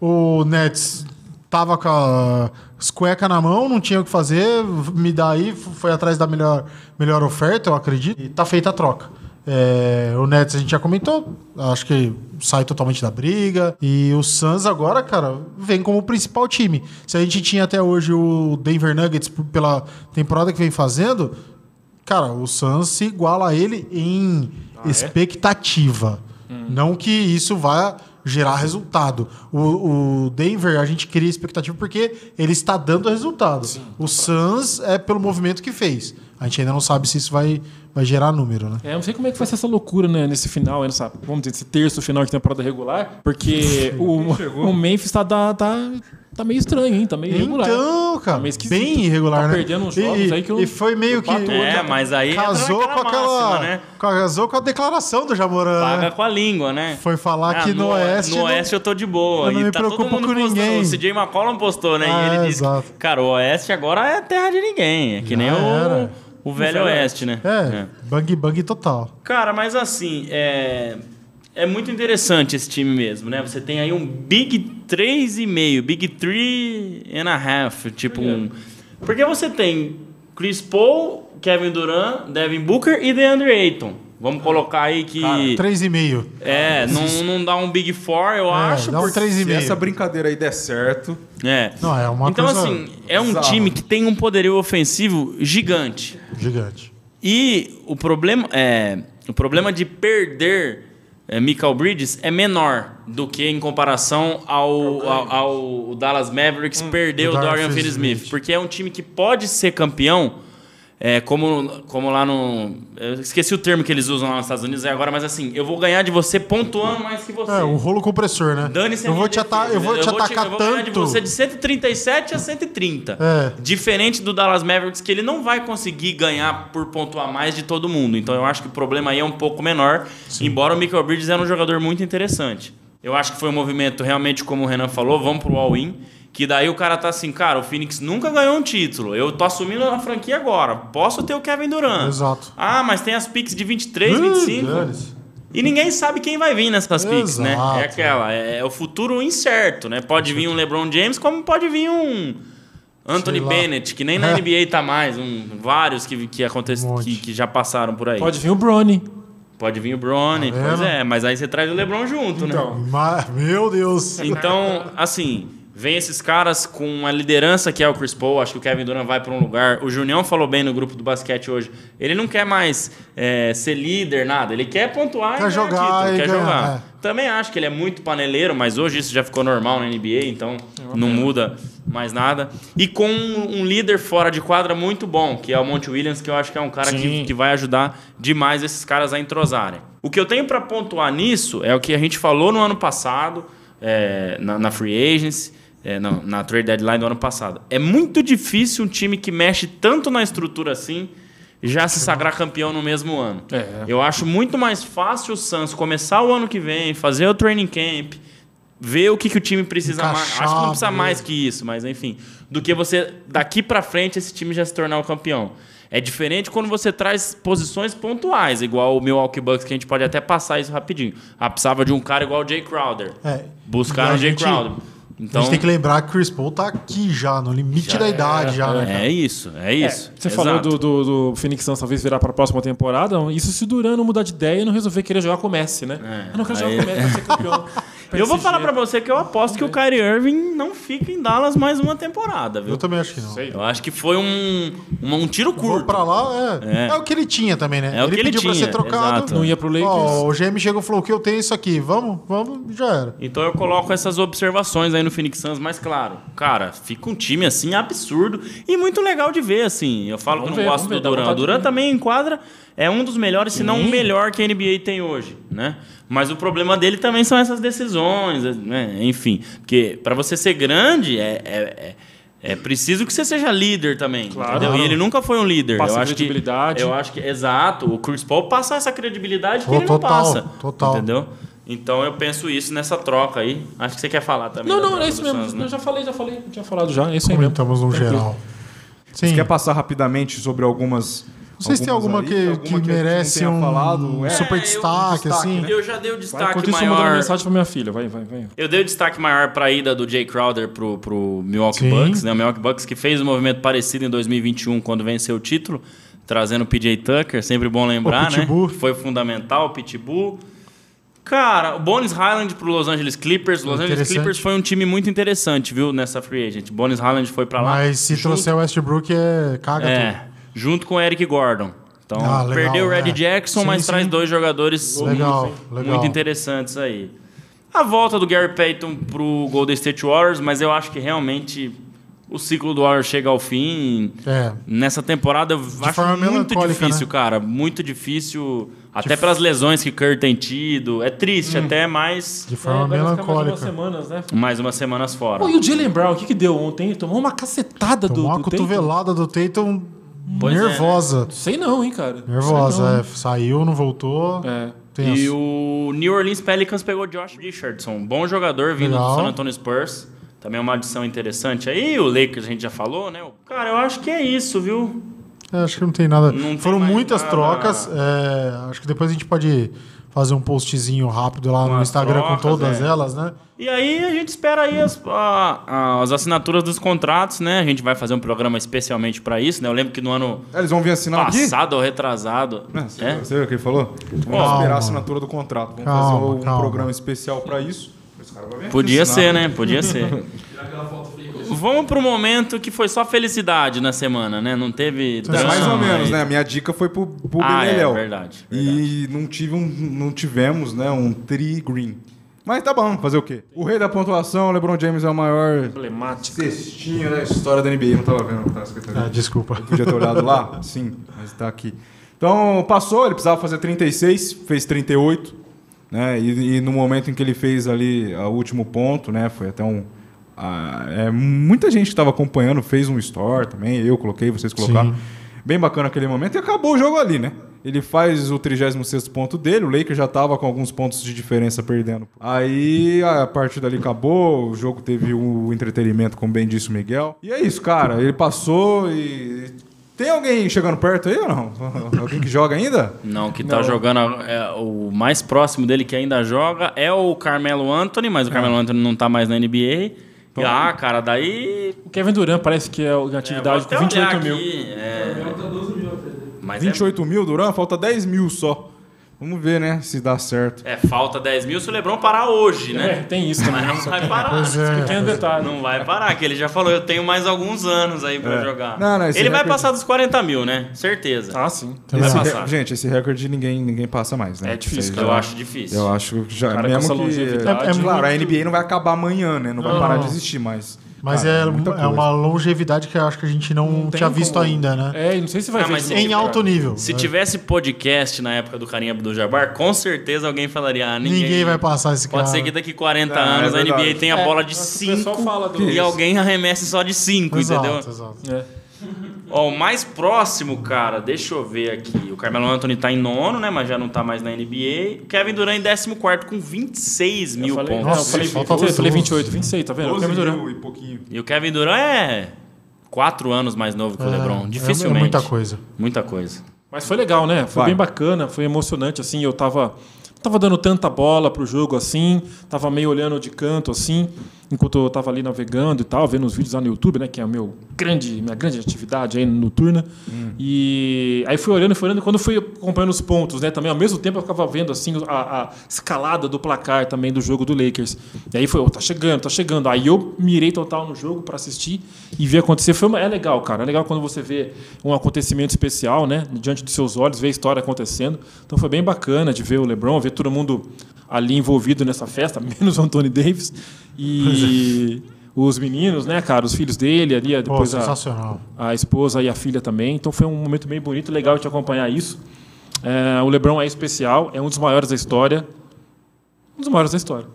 Speaker 5: o Nets tava com a- as cuecas na mão, não tinha o que fazer, me dá aí, foi atrás da melhor, melhor oferta, eu acredito, e tá feita a troca. É, o Nets a gente já comentou, acho que sai totalmente da briga. E o Suns agora, cara, vem como o principal time. Se a gente tinha até hoje o Denver Nuggets pela temporada que vem fazendo, cara, o Suns se iguala a ele em expectativa. Não que isso vá gerar resultado. O, o Denver, a gente cria expectativa porque ele está dando resultado. o Suns é pelo movimento que fez. A gente ainda não sabe se isso vai, vai gerar número, né?
Speaker 3: É, eu não sei como é que vai ser essa loucura, né, nesse final, nessa, vamos dizer, esse terço final de temporada regular, porque o, o Memphis tá, tá, tá, tá meio estranho, hein? Tá meio irregular.
Speaker 5: Então, cara,
Speaker 3: Tá meio esquisito.
Speaker 5: bem irregular,
Speaker 3: Tá
Speaker 5: né?
Speaker 3: perdendo uns jogos
Speaker 5: e,
Speaker 3: aí que eu-
Speaker 5: e foi meio que
Speaker 4: É, mas aí
Speaker 5: casou com aquela
Speaker 4: máxima, né?
Speaker 5: casou com a declaração do Jamoran.
Speaker 4: Paga
Speaker 5: né?
Speaker 4: com a língua, né?
Speaker 5: Foi falar
Speaker 4: Ah,
Speaker 5: que no, Oeste
Speaker 4: No Oeste eu tô de boa.
Speaker 5: eu não
Speaker 4: e
Speaker 5: me
Speaker 4: tá todo
Speaker 5: preocupo
Speaker 4: mundo
Speaker 5: com
Speaker 4: postando.
Speaker 5: ninguém.
Speaker 4: O CJ McCollum postou, né?
Speaker 5: Ah,
Speaker 4: e ele
Speaker 5: é,
Speaker 4: disse:
Speaker 5: exato.
Speaker 4: Cara, o Oeste agora é terra de ninguém. É que
Speaker 5: Já
Speaker 4: nem
Speaker 5: era.
Speaker 4: o, o Velho
Speaker 3: Velho
Speaker 4: Oeste, né?
Speaker 5: É, bang bang total.
Speaker 4: Cara, mas assim, é, é muito interessante esse time mesmo, né? Você tem aí um Big 3,5, Big 3 and a half, tipo um... Porque você tem Chris Paul, Kevin Durant, Devin Booker e DeAndre Ayton. Vamos colocar aí que.
Speaker 5: 3,5.
Speaker 4: é, não, não dá um Big Four, eu acho.
Speaker 5: dá um
Speaker 4: porque-
Speaker 5: 3,5.
Speaker 2: Se essa brincadeira aí der certo,
Speaker 4: É.
Speaker 5: Não, é uma
Speaker 4: então,
Speaker 5: coisa
Speaker 4: assim, é um
Speaker 2: bizarra.
Speaker 4: time que tem um poderio ofensivo gigante.
Speaker 5: gigante.
Speaker 4: E o problema é o problema de perder é, Michael Bridges é menor do que em comparação ao, ao, ao Dallas Mavericks perder
Speaker 5: O Dorian. Finney-Smith,
Speaker 4: porque é um time que pode ser campeão, é, como, como lá no... Eu esqueci o termo que eles usam lá nos Estados Unidos agora, mas assim, eu vou ganhar de você pontuando mais que você.
Speaker 5: É, o rolo compressor, né?
Speaker 4: Dane-se
Speaker 5: eu vou te,
Speaker 4: defesa.
Speaker 5: eu vou te atacar
Speaker 4: eu vou ganhar de
Speaker 5: tanto.
Speaker 4: você de 137 a 130.
Speaker 5: É.
Speaker 4: Diferente do Dallas Mavericks, que ele não vai conseguir ganhar por pontuar mais de todo mundo. Então eu acho que o problema aí é um pouco menor. Embora o Michael Bridges era um jogador muito interessante. Eu acho que foi um movimento realmente, como o Renan falou, vamos pro all-in. Que daí o cara tá assim, cara, o Phoenix nunca ganhou um título. Eu tô assumindo a franquia agora. Posso ter o Kevin Durant.
Speaker 5: Exato.
Speaker 4: Ah, mas tem as picks de 23,
Speaker 5: Ih,
Speaker 4: 25.
Speaker 5: dane-se.
Speaker 4: E ninguém sabe quem vai vir nessas picks, né? É aquela, é, é o futuro incerto, né? Pode vir um LeBron James, como pode vir um Anthony. Bennett, que nem na <laughs>
Speaker 5: É.
Speaker 4: NBA tá mais, um, vários que, que, acontece,
Speaker 5: Um
Speaker 4: que, que já passaram por aí.
Speaker 3: Pode vir o Brony.
Speaker 4: Pode vir o Bronny,
Speaker 5: Tá
Speaker 4: pois é, mas aí você traz o LeBron junto, né?
Speaker 3: Então.
Speaker 5: Mas, meu Deus.
Speaker 4: Então, assim, vem esses caras com a liderança que é o Chris Paul. Acho que o Kevin Durant vai para um lugar. O Junião falou bem no grupo do basquete hoje. Ele não quer mais é, ser líder, nada. Ele quer pontuar
Speaker 5: Quer
Speaker 4: e
Speaker 5: jogar
Speaker 4: título,
Speaker 5: e
Speaker 4: quer
Speaker 5: ganhar,
Speaker 4: jogar.
Speaker 5: é.
Speaker 4: Também acho que ele é muito paneleiro, mas hoje isso já ficou normal na NBA, então não muda mais nada. E com um líder fora de quadra muito bom, que é o Monte Williams, que eu acho que é um cara que, que vai ajudar demais esses caras a entrosarem. O que eu tenho para pontuar nisso é o que a gente falou no ano passado, é, na, na Free Agency, é, na, na Trade Deadline do ano passado. É muito difícil um time que mexe tanto na estrutura assim já se sagrar campeão no mesmo ano.
Speaker 3: É.
Speaker 4: Eu acho muito mais fácil o Suns começar o ano que vem, fazer o training camp, ver o que, que o time precisa mais. Acho que não precisa mais
Speaker 5: né?
Speaker 4: que isso, mas enfim. Do que você, daqui pra frente, esse time já se tornar o campeão. É diferente quando você traz posições pontuais, igual o Milwaukee Bucks, que a gente pode até passar isso rapidinho. Ah, precisava de um cara igual o Jay Crowder.
Speaker 5: É,
Speaker 4: Buscar
Speaker 5: a
Speaker 4: o Jay
Speaker 5: gente-
Speaker 4: Crowder.
Speaker 5: A
Speaker 4: Então,
Speaker 5: gente tem que lembrar que o Chris Paul tá aqui já, no limite da idade já, né? cara?
Speaker 4: é isso, é isso.
Speaker 3: Você
Speaker 4: Exato.
Speaker 3: falou do, do, do Phoenix Suns talvez virar para a próxima temporada. Isso se Duran não mudar de ideia e não resolver querer jogar com o Messi, né?
Speaker 4: É,
Speaker 3: eu não quero
Speaker 4: aí-
Speaker 3: jogar com o Messi, quero ser <laughs> campeão.
Speaker 4: Eu vou falar pra você que eu aposto que o Kyrie Irving não fica em Dallas mais uma temporada, viu?
Speaker 5: Eu também acho que não.
Speaker 3: Sei.
Speaker 4: Eu acho que foi um, um, um tiro
Speaker 5: Vou
Speaker 4: curto.
Speaker 5: pra lá, é.
Speaker 4: É.
Speaker 5: é. o que ele tinha também, né?
Speaker 4: É o que ele
Speaker 5: pediu pra
Speaker 4: tinha,
Speaker 5: ser trocado.
Speaker 4: exato.
Speaker 3: Não ia pro Lakers.
Speaker 5: Ó, o GM chegou e falou que eu tenho isso aqui. Vamos, vamos, já era.
Speaker 4: Então eu coloco essas observações aí no Phoenix Suns, mas claro, cara, fica um time assim absurdo e muito legal de ver, assim. Eu falo
Speaker 3: Vamos
Speaker 4: que eu não
Speaker 3: ver,
Speaker 4: gosto do Duran. O Duran também enquadra, é um dos melhores, se não o melhor que a NBA tem hoje, né? Mas o problema dele também são essas decisões, né? Enfim, porque pra você ser grande é, é, é- é preciso que você seja líder também,
Speaker 3: Claro.
Speaker 4: entendeu? E ele nunca foi um líder.
Speaker 3: Passa
Speaker 4: eu acho
Speaker 3: credibilidade.
Speaker 4: Que, eu acho que exato. O Chris Paul passa essa credibilidade que
Speaker 5: Oh,
Speaker 4: ele não
Speaker 5: total,
Speaker 4: passa,
Speaker 5: total.
Speaker 4: entendeu? Então eu penso isso nessa troca aí. Acho que você quer falar também.
Speaker 3: Não, não, é isso mesmo.
Speaker 4: Né?
Speaker 3: Eu já falei, já falei. Tinha falado já. É isso aí mesmo.
Speaker 5: No geral. Sim.
Speaker 2: Você quer passar rapidamente sobre algumas.
Speaker 5: Não sei se tem alguma que,
Speaker 2: aí?
Speaker 5: que
Speaker 2: Alguma a gente
Speaker 5: merece um
Speaker 2: falado? É,
Speaker 5: super
Speaker 4: eu-
Speaker 5: destaque,
Speaker 2: destaque,
Speaker 5: assim.
Speaker 2: né?
Speaker 4: Eu já dei o destaque
Speaker 3: Enquanto isso, eu mandando
Speaker 4: maior.
Speaker 3: mensagem pra minha filha. Vai, vai, vai.
Speaker 4: Eu dei o destaque maior para a ida do Jay Crowder pro, pro Milwaukee
Speaker 5: Sim.
Speaker 4: Bucks, né? O Milwaukee Bucks que fez um movimento parecido em 2021 quando venceu o título, trazendo o PJ Tucker, sempre bom lembrar,
Speaker 5: O
Speaker 4: né?
Speaker 5: Pitbull.
Speaker 4: Foi fundamental, o Pitbull. Cara, o Bones Highland pro Los Angeles Clippers. Los Angeles. Clippers foi um time muito interessante, viu, nessa free agent. Bones Highland foi para lá.
Speaker 5: Mas se
Speaker 4: junto-
Speaker 5: trouxer o Westbrook, é caga
Speaker 4: É,
Speaker 5: tudo.
Speaker 4: Junto com o Eric Gordon. Então,
Speaker 5: Ah, legal,
Speaker 4: perdeu o Red
Speaker 5: é.
Speaker 4: Jackson,
Speaker 5: Sim,
Speaker 4: mas
Speaker 5: sim.
Speaker 4: traz dois jogadores
Speaker 5: Legal,
Speaker 4: muito,
Speaker 5: legal.
Speaker 4: interessantes aí. A volta do Gary Payton pro Golden State Warriors, mas eu acho que realmente o ciclo do Warriors chega ao fim.
Speaker 5: É.
Speaker 4: Nessa temporada eu acho
Speaker 5: forma
Speaker 4: muito
Speaker 5: melancólica,
Speaker 4: difícil,
Speaker 5: né?
Speaker 4: cara. Muito difícil. Até pelas lesões que Kerr tem tido. É triste até, mas
Speaker 5: De forma
Speaker 3: É, vai ficar mais
Speaker 5: melancólica.
Speaker 3: umas semanas, né?
Speaker 4: mais umas semanas fora.
Speaker 3: Pô, e o Jalen Brown, o que, que deu ontem? Ele tomou uma cacetada
Speaker 5: Tomou
Speaker 3: do,
Speaker 5: uma
Speaker 3: do Tatum.
Speaker 5: cotovelada do Tatum
Speaker 4: Pois é,
Speaker 5: nervosa.
Speaker 3: Sei não, hein, cara.
Speaker 5: Nervosa,
Speaker 3: Sei
Speaker 5: é. Saiu, não voltou.
Speaker 3: não. É.
Speaker 5: Tenso.
Speaker 4: E o New Orleans Pelicans pegou Josh Richardson, bom jogador vindo
Speaker 5: Legal.
Speaker 4: do San Antonio Spurs. Também é uma adição interessante aí. O Lakers a gente já falou, né? Cara, eu acho que é isso, viu?
Speaker 5: É, acho que não tem nada.
Speaker 4: Não tem
Speaker 5: Foram
Speaker 4: mais
Speaker 5: muitas
Speaker 4: nada.
Speaker 5: trocas. é, acho que depois a gente pode fazer um postzinho rápido lá no
Speaker 4: Umas
Speaker 5: Instagram com
Speaker 4: trocas,
Speaker 5: todas
Speaker 4: é.
Speaker 5: elas, né?
Speaker 4: E aí a gente espera aí as, a- as assinaturas dos contratos, né? A gente vai fazer um programa especialmente pra isso, né? Eu lembro que no ano
Speaker 2: É, Eles vão vir assinar aqui?
Speaker 4: passado ou retrasado.
Speaker 2: É, você,
Speaker 4: É?
Speaker 2: você viu o que ele falou? Vamos
Speaker 5: Calma.
Speaker 2: esperar a assinatura do contrato. Vamos
Speaker 5: Calma,
Speaker 2: fazer um
Speaker 5: calma.
Speaker 2: programa especial pra isso. Esse cara vai vir aqui
Speaker 4: Podia
Speaker 2: assinar.
Speaker 4: ser, né? Podia ser. <laughs> Vamos pro momento que foi só felicidade na semana, né? Não teve.
Speaker 2: É, mais ou
Speaker 4: drama
Speaker 2: menos,
Speaker 4: aí.
Speaker 2: né? A minha dica foi pro, pro
Speaker 4: Ah, é
Speaker 2: Beleléu.
Speaker 4: verdade.
Speaker 2: E não, tive um, não tivemos, né, um tri green. Mas tá bom, fazer o quê? O rei da pontuação, LeBron James é o maior
Speaker 3: Emblemática.
Speaker 2: cestinho da história da NBA. Não tava vendo, escrito
Speaker 5: Ah, desculpa.
Speaker 2: Podia ter olhado lá? Sim, mas tá aqui. Então, passou, ele precisava fazer 36, fez 38, né? E, e no momento em que ele fez ali o último ponto, né? Foi até um... ah, é, muita gente que estava acompanhando fez um store também, eu coloquei, vocês colocaram.
Speaker 5: Sim.
Speaker 2: Bem bacana aquele momento e acabou o jogo ali, né? Ele faz o 36º ponto dele, o Lakers já estava com alguns pontos de diferença perdendo. Aí a partir dali acabou, o jogo teve o entretenimento, como bem disse o Miguel. E é isso, cara. Ele passou e... Tem alguém chegando perto aí ou não? <laughs> alguém que joga ainda?
Speaker 4: Não, que tá jogando. é, o mais próximo dele que ainda joga é o Carmelo Anthony, mas o Carmelo Anthony não tá mais na NBA. E, ah, cara, daí.
Speaker 3: O Kevin Durant parece que é a
Speaker 4: É,
Speaker 3: atividade
Speaker 4: vou
Speaker 3: com
Speaker 4: até olhar
Speaker 3: 28 mil.
Speaker 4: aqui, é. Mas é-
Speaker 2: 28 mil, Duran? Falta 10 mil só. Vamos ver, né? Se dá certo.
Speaker 4: É, falta 10 mil se o Lebron parar hoje,
Speaker 3: É,
Speaker 4: né?
Speaker 3: tem isso também.
Speaker 4: Mas não vai parar.
Speaker 5: Pois é.
Speaker 3: Pequeno detalhe.
Speaker 4: Não vai parar, que ele já falou, eu tenho mais alguns anos aí pra
Speaker 2: É.
Speaker 4: jogar.
Speaker 2: Não, não,
Speaker 4: ele vai passar dos 40 mil, né? Certeza.
Speaker 3: Ah, sim.
Speaker 4: Vai passar.
Speaker 2: re- Gente, esse recorde ninguém, ninguém passa mais, né?
Speaker 3: É difícil,
Speaker 4: Eu
Speaker 2: já-
Speaker 4: acho difícil.
Speaker 2: Eu acho que já.
Speaker 3: Cara,
Speaker 2: mesmo que, é, é, claro, a NBA não vai acabar amanhã, né? Não, vai
Speaker 5: Não,
Speaker 2: parar
Speaker 5: não.
Speaker 2: de existir, mas.
Speaker 5: Mas
Speaker 2: cara,
Speaker 5: é,
Speaker 2: muita
Speaker 5: é
Speaker 2: coisa.
Speaker 5: uma longevidade que eu acho que a gente não,
Speaker 3: Não
Speaker 5: tinha visto
Speaker 3: como-
Speaker 5: ainda, né?
Speaker 3: É, e não sei se vai
Speaker 4: Ah,
Speaker 3: ver
Speaker 4: mas
Speaker 5: em
Speaker 3: cara.
Speaker 5: alto nível.
Speaker 4: Se
Speaker 5: É.
Speaker 4: tivesse podcast na época do Carinha do Jabbar, com certeza alguém falaria: ah, ninguém,
Speaker 5: Ninguém vai passar esse
Speaker 4: Pode
Speaker 5: cara.
Speaker 4: ser que daqui 40
Speaker 2: É,
Speaker 4: anos
Speaker 2: é
Speaker 4: a NBA tenha a
Speaker 3: É,
Speaker 4: bola de
Speaker 3: mas o pessoal
Speaker 4: 5
Speaker 3: fala do-
Speaker 4: e
Speaker 3: Isso.
Speaker 4: alguém arremesse só de 5,
Speaker 5: Exato,
Speaker 4: entendeu?
Speaker 5: exato.
Speaker 4: Ó, o mais próximo, cara, deixa eu ver aqui. O Carmelo Anthony tá em nono, né? Mas já não tá mais na NBA. O Kevin Durant em 14 com 26
Speaker 3: Eu
Speaker 4: mil
Speaker 3: falei,
Speaker 4: pontos.
Speaker 3: não, eu
Speaker 5: Nossa,
Speaker 3: falei,
Speaker 5: falta
Speaker 3: eu falei,
Speaker 5: doze.
Speaker 3: falei 28, 26, tá vendo? O
Speaker 2: 12
Speaker 3: Kevin Durant.
Speaker 2: mil e pouquinho.
Speaker 4: E o Kevin Durant é 4 anos mais novo que o
Speaker 5: É,
Speaker 4: LeBron.
Speaker 5: é-
Speaker 4: Dificilmente.
Speaker 5: É muita coisa.
Speaker 4: Muita coisa.
Speaker 3: Mas foi legal, né? Foi
Speaker 2: Vai.
Speaker 3: bem bacana, foi emocionante, assim. Eu tava, tava dando tanta bola pro jogo, assim. Tava meio olhando de canto, assim. Enquanto eu tava ali navegando e tal, vendo os vídeos lá no YouTube, né? Que é a meu grande, minha grande atividade aí noturna. E aí fui olhando, fui olhando. Quando fui acompanhando os pontos, né? Também ao mesmo tempo eu ficava vendo, assim, a, a escalada do placar também do jogo do Lakers. E aí foi, oh, tá chegando, tá chegando. Aí eu mirei total no jogo para assistir e ver acontecer. Foi uma- é legal, cara. É legal quando você vê um acontecimento especial, né? Diante dos seus olhos, ver a história acontecendo. Então foi bem bacana de ver o LeBron, ver todo mundo ali envolvido nessa festa, <laughs> menos o Anthony Davis. E os meninos, né, cara? Os filhos dele ali,
Speaker 5: Pô,
Speaker 3: depois a,
Speaker 5: sensacional.
Speaker 3: a esposa e a filha também. Então foi um momento bem bonito, legal de acompanhar isso. É, o LeBron é especial, é um dos maiores da história. Um dos maiores da história.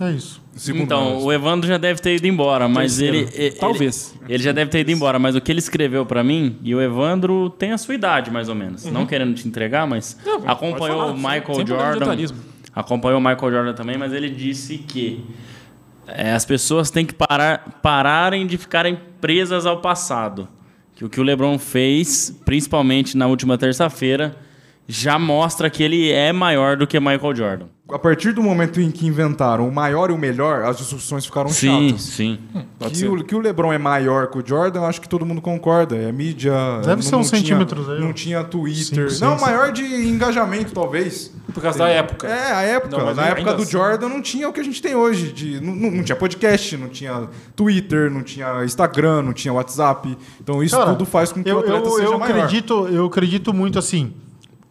Speaker 5: É isso.
Speaker 2: Segundo
Speaker 4: então, o Evandro já deve ter ido embora, mas ele, ele.
Speaker 3: Talvez.
Speaker 4: Ele já deve ter ido embora, mas o que ele escreveu pra mim, e o Evandro tem a sua idade, mais ou menos. Não querendo te entregar, mas
Speaker 3: Uhum. Não,
Speaker 4: acompanhou
Speaker 3: falar,
Speaker 4: o Michael Jordan. Acompanhou o Michael Jordan também, mas ele disse que é, as pessoas têm que parar, pararem de ficarem presas ao passado. Que o que o LeBron fez, principalmente na última terça-feira, já mostra que ele é maior do que Michael Jordan.
Speaker 2: A partir do momento em que inventaram o maior e o melhor, as discussões ficaram
Speaker 4: Sim,
Speaker 2: chatas.
Speaker 4: sim.
Speaker 3: Pode
Speaker 2: Que
Speaker 3: ser.
Speaker 2: o, que o LeBron é maior que o Jordan, eu acho que todo mundo concorda. É mídia.
Speaker 5: Deve
Speaker 2: não-
Speaker 5: ser uns
Speaker 2: tinha-
Speaker 5: centímetros aí.
Speaker 2: Não tinha Twitter.
Speaker 5: Cinco,
Speaker 2: não,
Speaker 5: seis.
Speaker 2: maior de engajamento, talvez.
Speaker 3: Por causa da época.
Speaker 2: É, a época.
Speaker 3: Não, mas
Speaker 2: Na época do
Speaker 3: assim-
Speaker 2: Jordan não tinha o que a gente tem hoje. De, não, não- não tinha podcast, não tinha Twitter, não tinha Instagram, não tinha WhatsApp. Então isso
Speaker 5: Cara,
Speaker 2: tudo faz com que
Speaker 5: eu,
Speaker 2: o atleta
Speaker 5: eu,
Speaker 2: seja
Speaker 5: eu
Speaker 2: maior.
Speaker 5: acredito, eu acredito muito assim.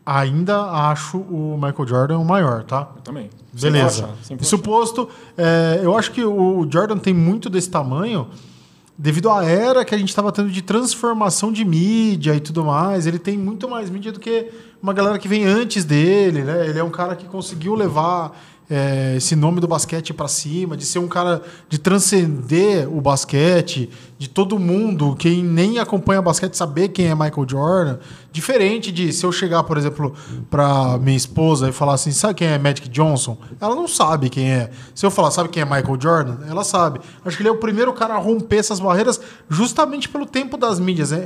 Speaker 5: Ainda acho o Michael Jordan o maior, tá?
Speaker 3: Eu também.
Speaker 5: Beleza.
Speaker 3: Sempre vou achar, sempre vou
Speaker 5: Isso posto, é, eu acho que o Jordan tem muito desse tamanho devido à era que a gente estava tendo de transformação de mídia e tudo mais. Ele tem muito mais mídia do que uma galera que vem antes dele, né? Ele é um cara que conseguiu levar é, esse nome do basquete pra cima, de ser um cara de transcender o basquete, de todo mundo, quem nem acompanha basquete, saber quem é Michael Jordan. Diferente de se eu chegar, por exemplo, pra minha esposa e falar assim: sabe quem é Magic Johnson? Ela não sabe quem é. Se eu falar, sabe quem é Michael Jordan? Ela sabe. Acho que ele é o primeiro cara a romper essas barreiras justamente pelo tempo das mídias, é,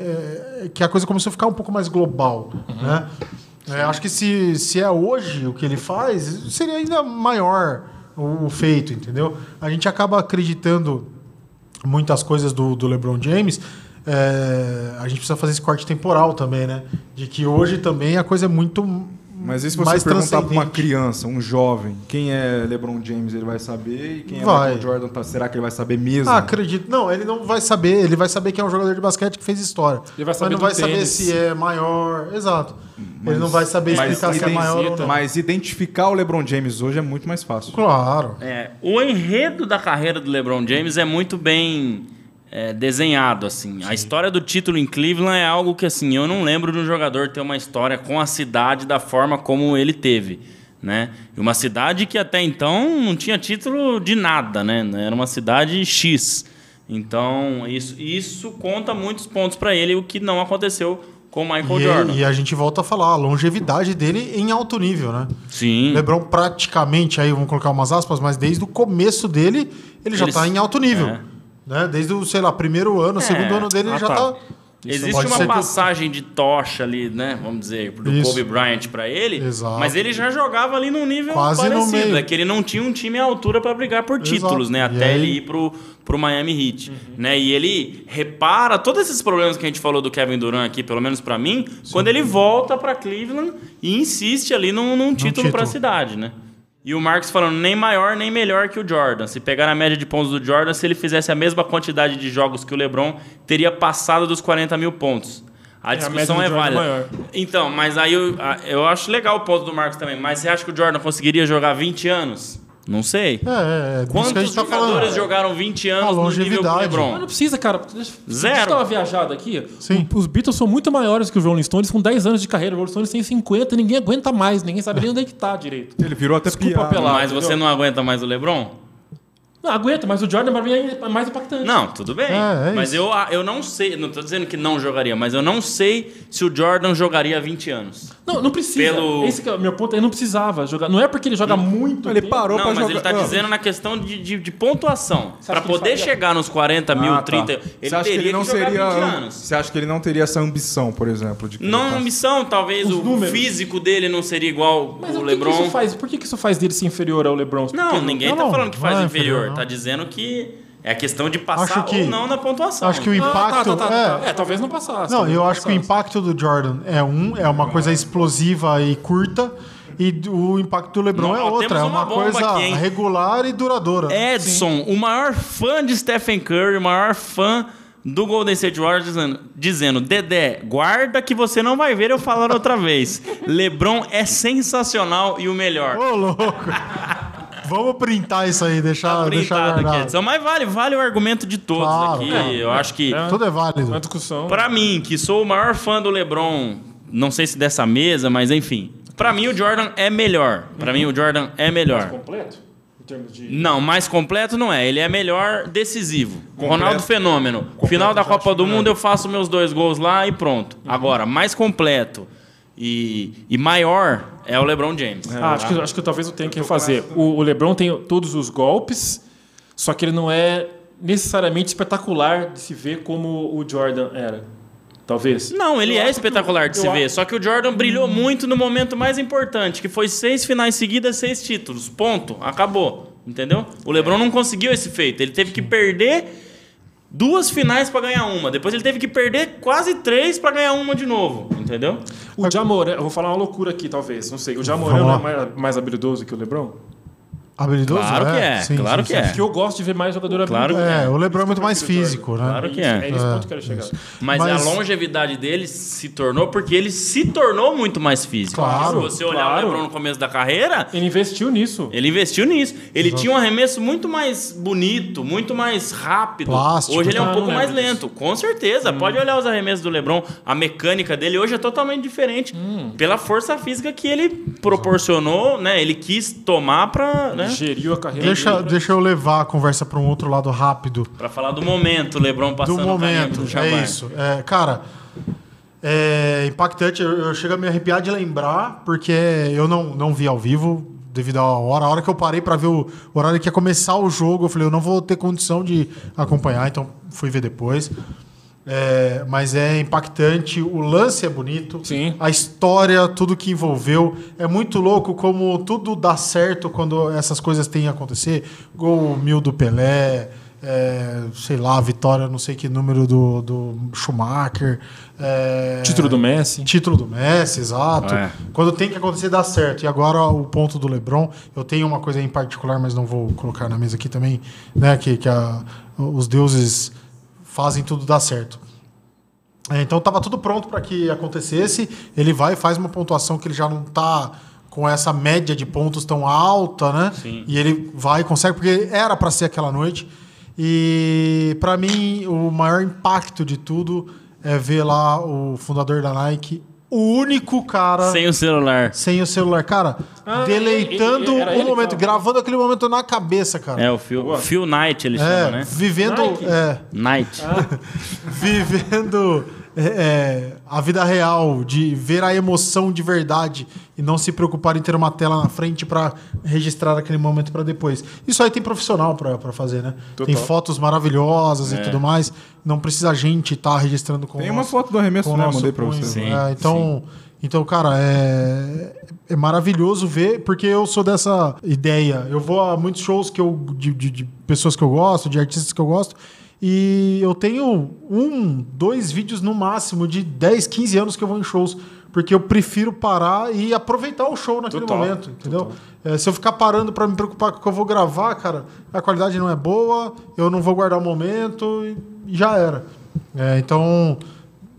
Speaker 5: é, que a coisa começou a ficar um pouco mais global. Né? É, acho que se, se é hoje o que ele faz, seria ainda maior o, o feito, entendeu? A gente acaba acreditando muitas coisas do, do LeBron James. é, a gente precisa fazer esse corte temporal também, né? De que hoje também a coisa é muito
Speaker 2: Mas e se você perguntar pra uma criança, um jovem, quem é LeBron James, ele vai saber, e quem é
Speaker 5: Vai.
Speaker 2: Michael Jordan, tá- será que ele vai saber mesmo?
Speaker 5: Ah, acredito. Não, ele não vai saber. Ele vai saber que é um jogador de basquete que fez história.
Speaker 3: Ele vai saber
Speaker 5: mas não vai
Speaker 3: do
Speaker 5: saber
Speaker 3: tênis.
Speaker 5: se é maior. Exato. ele não vai saber
Speaker 2: mas
Speaker 5: explicar se é maior ou não.
Speaker 2: Mas identificar o LeBron James hoje é muito mais fácil.
Speaker 5: Claro.
Speaker 4: É, o enredo da carreira do LeBron James é muito bem é, desenhado, assim. A história do título em Cleveland é algo que, assim, eu não lembro de um jogador ter uma história com a cidade da forma como ele teve, né? Uma cidade que até então não tinha título de nada, né? Era uma cidade X. Então, isso, isso conta muitos pontos para ele, o que não aconteceu com o Michael
Speaker 5: E,
Speaker 4: Jordan.
Speaker 5: e a gente volta a falar, a longevidade dele em alto nível, né?
Speaker 4: Sim.
Speaker 5: LeBron praticamente, aí vamos colocar umas aspas, mas desde o começo dele, ele já está em alto nível.
Speaker 4: é.
Speaker 5: Né? Desde o, sei lá, primeiro ano, segundo ano dele, ele
Speaker 3: Ah,
Speaker 5: já
Speaker 3: tá.
Speaker 5: está.
Speaker 4: Existe
Speaker 5: pode
Speaker 4: uma
Speaker 5: ser que-
Speaker 4: passagem de tocha ali, né? Vamos dizer, do
Speaker 5: Isso.
Speaker 4: Kobe Bryant pra ele.
Speaker 5: Exato.
Speaker 4: Mas ele já jogava ali num nível
Speaker 5: Quase no
Speaker 4: parecido.
Speaker 5: meio.
Speaker 4: É que ele não tinha um time à altura pra brigar por
Speaker 5: Exato.
Speaker 4: títulos, né? Até
Speaker 5: aí-
Speaker 4: ele ir pro, pro Miami Heat.
Speaker 5: Uhum.
Speaker 4: Né? E ele repara todos esses problemas que a gente falou do Kevin Durant aqui, pelo menos pra mim, quando ele volta pra Cleveland e insiste ali num, num título pra
Speaker 5: título.
Speaker 4: cidade, né? E o Marcos falando, nem maior nem melhor que o Jordan. Se pegar a média de pontos do Jordan, se ele fizesse a mesma quantidade de jogos que o LeBron, teria passado dos 40 mil pontos. A
Speaker 3: a
Speaker 4: discussão é
Speaker 3: Jordan é
Speaker 4: válida.
Speaker 3: maior.
Speaker 4: Então, mas aí eu, a- eu acho legal o ponto do Marcos também. Mas você acha que o Jordan conseguiria jogar 20 anos? Não sei.
Speaker 5: É, é, é que
Speaker 4: Quantos
Speaker 5: gente tá
Speaker 4: jogadores
Speaker 5: falando.
Speaker 4: jogaram 20 anos
Speaker 5: A
Speaker 4: no nível do
Speaker 5: longevidade.
Speaker 3: Mas
Speaker 4: LeBron?
Speaker 3: não precisa, cara.
Speaker 4: Zero.
Speaker 3: Deixa eu dar uma viajada aqui.
Speaker 5: Sim.
Speaker 3: O- Os Beatles são muito maiores que os Rolling Stones, com 10 anos de carreira. Os Rolling Stones têm 50 ninguém aguenta mais. Ninguém sabe nem onde é que tá direito.
Speaker 2: Ele virou até
Speaker 3: Desculpa
Speaker 2: piada.
Speaker 3: apelar.
Speaker 4: Mas você não aguenta mais o LeBron?
Speaker 3: Não, aguenta, mas o Jordan pra mim é mais impactante.
Speaker 4: Não, tudo bem.
Speaker 5: É, é
Speaker 4: mas
Speaker 5: isso.
Speaker 4: eu, eu não sei, não tô dizendo que não jogaria, mas eu não sei se o Jordan jogaria 20 anos.
Speaker 3: Não, não precisa.
Speaker 4: Pelo-
Speaker 3: Esse que é o meu ponto. Ele não precisava jogar. Não é porque ele joga muito.
Speaker 2: Ele
Speaker 3: tempo.
Speaker 2: parou
Speaker 4: não,
Speaker 2: pra
Speaker 4: mas
Speaker 2: jogar.
Speaker 4: ele tá
Speaker 2: Ah,
Speaker 4: dizendo na questão de, de, de pontuação.
Speaker 3: Que ele
Speaker 4: poder chegar nos 40 mil,
Speaker 2: Ah, tá.
Speaker 4: 30, ele
Speaker 2: Você acha
Speaker 4: teria
Speaker 2: que ele não
Speaker 4: jogar
Speaker 2: seria.
Speaker 4: 20 anos.
Speaker 2: Você acha que ele não teria essa ambição, por exemplo, de
Speaker 4: Não
Speaker 2: querer
Speaker 4: ambição, talvez
Speaker 3: Os
Speaker 4: o
Speaker 3: números.
Speaker 4: físico dele não seria igual
Speaker 3: Mas
Speaker 4: o
Speaker 3: o que, que
Speaker 4: LeBron.
Speaker 3: isso faz? Por que, que isso faz dele ser inferior ao LeBron?
Speaker 4: Não,
Speaker 3: Porque-
Speaker 4: ninguém
Speaker 5: Não,
Speaker 4: tá
Speaker 5: não,
Speaker 4: falando que faz
Speaker 5: não é
Speaker 4: inferior. Tá dizendo que é a questão de passar
Speaker 5: Acho que-
Speaker 4: ou não na pontuação.
Speaker 5: Acho que o
Speaker 3: Ah,
Speaker 5: impacto.
Speaker 3: tá, tá, tá,
Speaker 5: é,
Speaker 3: tá. É, talvez não passasse.
Speaker 5: Não, eu
Speaker 3: não
Speaker 5: acho que o
Speaker 3: passasse.
Speaker 5: impacto do Jordan é um, é uma coisa explosiva e curta, e o impacto do LeBron
Speaker 4: Não,
Speaker 5: é outra, é
Speaker 4: uma
Speaker 5: coisa
Speaker 4: aqui,
Speaker 5: regular e duradoura.
Speaker 4: Edson, o maior fã de Stephen Curry, o maior fã do Golden State Warriors, dizendo, dizendo Dedé, guarda que você não vai ver eu falando outra vez. <laughs> LeBron é sensacional e o melhor.
Speaker 5: Ô, louco! Vamos printar isso aí, deixar,
Speaker 4: Tá
Speaker 5: deixar guardado.
Speaker 4: Mas vale, vale o argumento de todos
Speaker 5: Claro,
Speaker 4: aqui.
Speaker 5: é.
Speaker 4: eu acho que,
Speaker 3: É.
Speaker 5: Tudo é válido.
Speaker 3: Uma discussão.
Speaker 4: pra mim, que sou o maior fã do LeBron, não sei se dessa mesa, mas enfim. Pra mim, o Jordan é melhor. Pra mim, o Jordan é melhor.
Speaker 3: completo? Em termos de.
Speaker 4: Não, mais completo não é. Ele é melhor decisivo. Ronaldo Fenômeno. Final da Copa do Mundo eu faço meus dois gols lá e pronto. Agora, mais completo e, e maior é o LeBron James.
Speaker 3: Ah, acho, que, acho que talvez eu tenha que refazer. O, o LeBron tem todos os golpes, só que ele não é necessariamente espetacular de se ver como o Jordan era. Talvez.
Speaker 4: Não, ele
Speaker 3: Eu
Speaker 4: é espetacular de se ver. Só que o Jordan brilhou muito no momento mais importante, que foi seis finais seguidas, seis títulos. Ponto. Acabou. Entendeu? O LeBron não conseguiu esse feito. Ele teve que perder duas finais pra ganhar uma. Depois ele teve que perder quase três pra ganhar uma de novo. Entendeu?
Speaker 3: O Jamoran, eu vou falar uma loucura aqui, talvez, não sei. O Jamoran não é mais, mais habilidoso que o LeBron?
Speaker 5: Habilidoso?
Speaker 4: Claro que é,
Speaker 5: Sim,
Speaker 4: claro
Speaker 5: sim,
Speaker 4: que
Speaker 5: sim.
Speaker 4: é.
Speaker 3: Porque eu gosto de ver mais jogador
Speaker 4: Claro
Speaker 3: habilidoso.
Speaker 5: É, o Lebron é muito mais físico, né?
Speaker 4: Claro que
Speaker 3: É
Speaker 4: é.
Speaker 3: esse ponto que eu quero chegar.
Speaker 4: Mas,
Speaker 5: Mas-
Speaker 4: a longevidade dele se tornou porque ele se tornou muito mais físico.
Speaker 5: Claro,
Speaker 4: Se você olhar
Speaker 3: claro.
Speaker 4: o LeBron no começo da carreira,
Speaker 3: Ele investiu nisso.
Speaker 4: ele investiu nisso. Ele tinha um arremesso muito mais bonito, muito mais rápido.
Speaker 5: Plástico,
Speaker 4: hoje ele é um pouco
Speaker 3: Não
Speaker 4: mais lento, com certeza. Pode olhar os arremessos do LeBron, a mecânica dele hoje é totalmente diferente pela força física que ele proporcionou, né? Ele quis tomar pra, né?
Speaker 3: Geriu a carreira
Speaker 5: Deixa,
Speaker 3: dele pra-
Speaker 5: deixa eu levar a conversa para um outro lado rápido.
Speaker 4: Pra falar do momento, o LeBron
Speaker 5: Do
Speaker 4: passando o caminho
Speaker 5: momento,
Speaker 4: Jabbar.
Speaker 5: é isso. É, cara, é impactante. Eu, eu chego a me arrepiar de lembrar, porque eu não, não vi ao vivo devido à hora. A hora que eu parei para ver o horário que ia começar o jogo, eu falei, eu não vou ter condição de acompanhar, então fui ver depois. É, mas é impactante, o lance é bonito,
Speaker 3: Sim.
Speaker 5: a história, tudo que envolveu. É muito louco como tudo dá certo quando essas coisas têm a acontecer. Gol mil do Pelé, é, sei lá, vitória, não sei que número do, do Schumacher. é,
Speaker 3: Título do Messi.
Speaker 5: Título do Messi, exato.
Speaker 4: É.
Speaker 5: Quando tem que acontecer, dá certo. E agora o ponto do LeBron, eu tenho uma coisa em particular, mas não vou colocar na mesa aqui também, né? Que, que a- os deuses fazem tudo dar certo. É, então estava tudo pronto para que acontecesse. Ele vai e faz uma pontuação que ele já não está com essa média de pontos tão alta, né?
Speaker 4: Sim.
Speaker 5: E ele vai e consegue, porque era para ser aquela noite. E para mim, o maior impacto de tudo é ver lá o fundador da Nike, o único cara
Speaker 4: Sem o celular.
Speaker 5: sem o celular, cara,
Speaker 3: Ah,
Speaker 5: deleitando
Speaker 3: ele-
Speaker 5: o
Speaker 3: ele que
Speaker 5: momento, gravando aquele momento na cabeça, cara.
Speaker 4: É, o Phil, Phil Knight ele chama,
Speaker 5: É,
Speaker 4: né?
Speaker 5: vivendo,
Speaker 3: Nike?
Speaker 5: é,
Speaker 4: Knight. <laughs>
Speaker 5: vivendo é, é, a vida real, de ver a emoção de verdade e não se preocupar em ter uma tela na frente para registrar aquele momento para depois. Isso aí tem profissional para fazer, né? Tem fotos maravilhosas
Speaker 4: É.
Speaker 5: e tudo mais. Não precisa a gente estar registrando com
Speaker 2: Tem uma
Speaker 5: nosso-
Speaker 2: foto do arremesso, né? Mandei pra
Speaker 5: punho.
Speaker 2: você.
Speaker 4: Sim,
Speaker 5: É, então, então, cara, é, é maravilhoso ver, porque eu sou dessa ideia. Eu vou a muitos shows que eu, de, de- de pessoas que eu gosto, de artistas que eu gosto, e eu tenho um, dois vídeos no máximo de 10, 15 anos que eu vou em shows. Porque eu prefiro parar e aproveitar o show naquele
Speaker 3: Total,
Speaker 5: momento, entendeu? É, se eu ficar parando para me preocupar com o que eu vou gravar, cara, a qualidade não é boa, eu não vou guardar o momento e já era. É, então,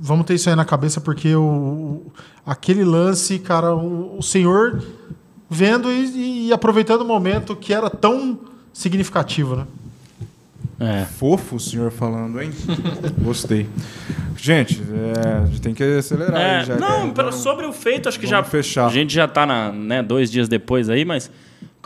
Speaker 5: vamos ter isso aí na cabeça, porque o, o- aquele lance, cara, o, o senhor vendo e, e aproveitando o momento que era tão significativo, né?
Speaker 4: É.
Speaker 2: Fofo o senhor falando, hein? Gostei. Gente, é, a gente tem que acelerar.
Speaker 4: É,
Speaker 2: aí, já
Speaker 4: não,
Speaker 2: é, vamos-
Speaker 4: sobre o feito, acho que já.
Speaker 2: fechar.
Speaker 4: A gente já tá na, né, dois dias depois aí, mas.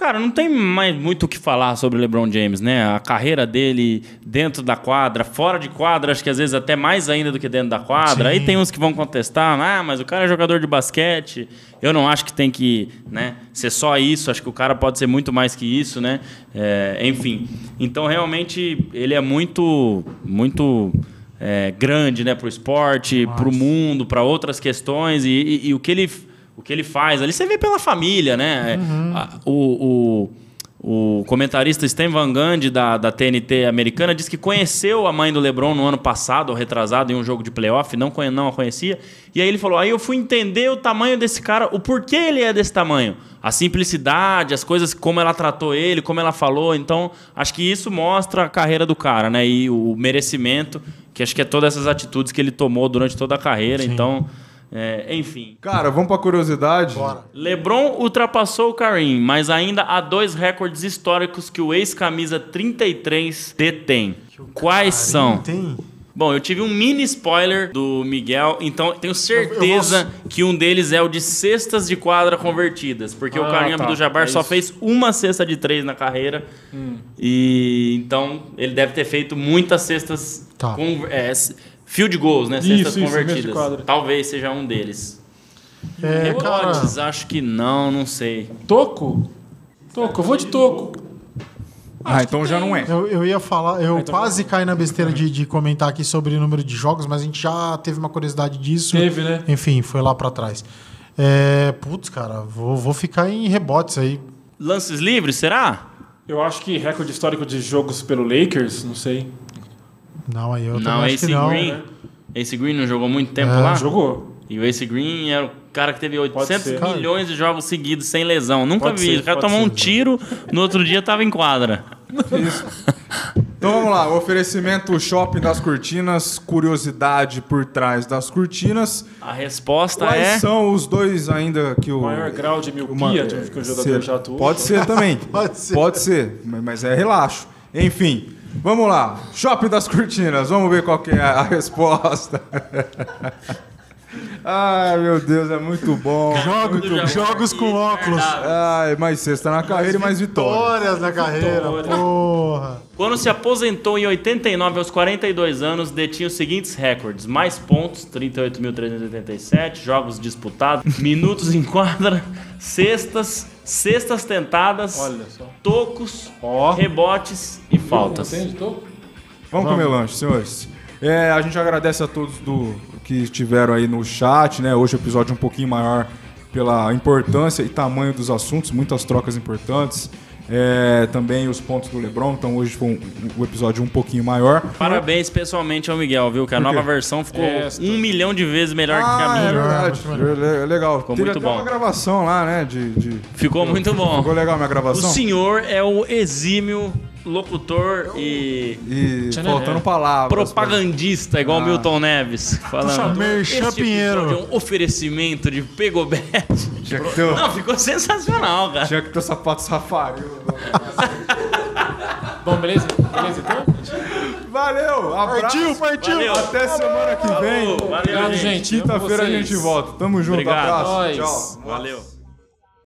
Speaker 4: Cara, não tem mais muito o que falar sobre o LeBron James, né? A carreira dele dentro da quadra, fora de quadra, acho que às vezes até mais ainda do que dentro da quadra.
Speaker 5: Sim.
Speaker 4: Aí tem uns que vão contestar, ah, mas o cara é jogador de basquete. Eu não acho que tem que né, ser só isso, acho que o cara pode ser muito mais que isso, né? É, enfim. Então, realmente, ele é muito, muito é, grande né, para o esporte, para o mundo, para outras questões. E, e- e o, que ele, o que ele faz ali, você vê pela família, né? A- O, o, o comentarista Stan Van Gundy, da, da TNT americana, disse que conheceu a mãe do LeBron no ano passado, ou retrasado, em um jogo de playoff, não, conhe- não a conhecia. E aí ele falou: aí eu fui entender o tamanho desse cara, o porquê ele é desse tamanho. A simplicidade, as coisas, como ela tratou ele, como ela falou. Então, acho que isso mostra a carreira do cara, né? E o merecimento, que acho que é todas essas atitudes que ele tomou durante toda a carreira. Então, é, enfim.
Speaker 2: Cara, vamos pra curiosidade.
Speaker 5: Bora.
Speaker 4: LeBron ultrapassou o Kareem, mas ainda há dois recordes históricos que o ex-camisa 33 detém. Quais são?
Speaker 5: Tem.
Speaker 4: Bom, eu tive um mini spoiler do Miguel, então tenho certeza que um deles é o de cestas de quadra convertidas, porque o
Speaker 3: Ah,
Speaker 4: Kareem
Speaker 3: tá.
Speaker 4: Abdul-Jabbar
Speaker 3: É
Speaker 4: só fez uma cesta de três na carreira. E então ele deve ter feito muitas cestas
Speaker 5: Tá.
Speaker 4: com é, field goals, né?
Speaker 3: Isso,
Speaker 4: Cestas
Speaker 3: isso,
Speaker 4: convertidas.
Speaker 3: quadra.
Speaker 4: Talvez seja um deles.
Speaker 5: É, cara,
Speaker 4: Rebotes, acho que não, não sei.
Speaker 3: Toco? Toco, eu vou de toco.
Speaker 2: Ah, então já não é.
Speaker 5: eu, eu ia falar, eu
Speaker 3: Então
Speaker 5: quase caí na besteira de, de comentar aqui sobre o número de jogos, mas a gente já teve uma curiosidade disso.
Speaker 3: Teve, né?
Speaker 5: Enfim, foi lá pra trás. É, putz, cara, vou, vou ficar em rebotes aí.
Speaker 4: Lances livres, será?
Speaker 3: Eu acho que recorde histórico de jogos pelo Lakers, não sei.
Speaker 5: Não, aí eu
Speaker 4: não,
Speaker 5: também acho
Speaker 4: Ace
Speaker 5: não.
Speaker 4: Green.
Speaker 3: né?
Speaker 4: Ace Green não jogou muito tempo
Speaker 5: É,
Speaker 4: lá?
Speaker 3: Jogou.
Speaker 4: E o Ace Green era o cara que teve 800
Speaker 3: ser.
Speaker 4: milhões de jogos seguidos sem lesão. Nunca
Speaker 3: Pode
Speaker 4: vi.
Speaker 3: ser,
Speaker 4: o cara tomou um
Speaker 3: ser.
Speaker 4: tiro, no outro dia tava em quadra.
Speaker 2: Então vamos lá, o oferecimento Shopping das Cortinas, curiosidade por trás das cortinas.
Speaker 4: A resposta
Speaker 2: Quais
Speaker 4: é.
Speaker 2: são os dois ainda que o...
Speaker 3: Maior grau de
Speaker 2: uma-
Speaker 3: miopia de que o jogador
Speaker 2: ser-
Speaker 3: já atua.
Speaker 2: Pode ser também. <laughs>
Speaker 5: Pode ser.
Speaker 2: Pode ser, mas é relaxo. Enfim, vamos lá. Shopping das Cortinas, vamos ver qual que é a <laughs> resposta. <laughs> Ai, meu Deus, é muito bom.
Speaker 5: Jogo-
Speaker 4: Tudo já
Speaker 5: jogos com óculos.
Speaker 2: Ai, mais sexta na carreira e mais vitória.
Speaker 5: Vitórias na carreira, porra.
Speaker 4: Quando se aposentou em 89 aos 42 anos, detinha os seguintes recordes: mais pontos, 38.387, jogos disputados, minutos em quadra, cestas, cestas tentadas,
Speaker 3: Olha só.
Speaker 4: tocos,
Speaker 3: Ó.
Speaker 4: rebotes e faltas.
Speaker 3: Tô-
Speaker 2: Vamos comer lanche, senhores. É, a gente agradece a todos do, que estiveram aí no chat, né? Hoje o episódio é um pouquinho maior pela importância e tamanho dos assuntos, muitas trocas importantes. É, também os pontos do Lebron, então hoje foi um, o episódio um pouquinho maior.
Speaker 4: Parabéns pessoalmente ao Miguel, viu? Que a nova versão ficou
Speaker 3: Esta.
Speaker 4: um milhão de vezes melhor que a
Speaker 2: Ah, é
Speaker 4: minha.
Speaker 2: verdade. É legal. Ficou
Speaker 4: muito
Speaker 2: até
Speaker 4: bom.
Speaker 2: uma gravação lá, né? De, de-
Speaker 4: Ficou muito bom.
Speaker 2: Ficou legal a minha
Speaker 4: O
Speaker 2: gravação?
Speaker 4: senhor é o exímio locutor e
Speaker 2: E faltando palavras.
Speaker 4: propagandista, igual o Milton Neves. Falando.
Speaker 5: Merchan Pinheiro.
Speaker 4: é um oferecimento de Pegobet.
Speaker 2: Ter,
Speaker 4: Não, ficou sensacional, cara.
Speaker 2: tinha que ter sapato safario.
Speaker 3: Bom, beleza? Beleza então?
Speaker 2: Valeu, abraço.
Speaker 5: Partiu, partiu.
Speaker 4: Valeu.
Speaker 2: Até semana que vem.
Speaker 4: Valeu,
Speaker 3: Obrigado,
Speaker 4: gente.
Speaker 2: Quinta-feira a gente volta. Tamo junto,
Speaker 4: Obrigado.
Speaker 2: abraço.
Speaker 3: Nós.
Speaker 2: Tchau.
Speaker 4: Valeu.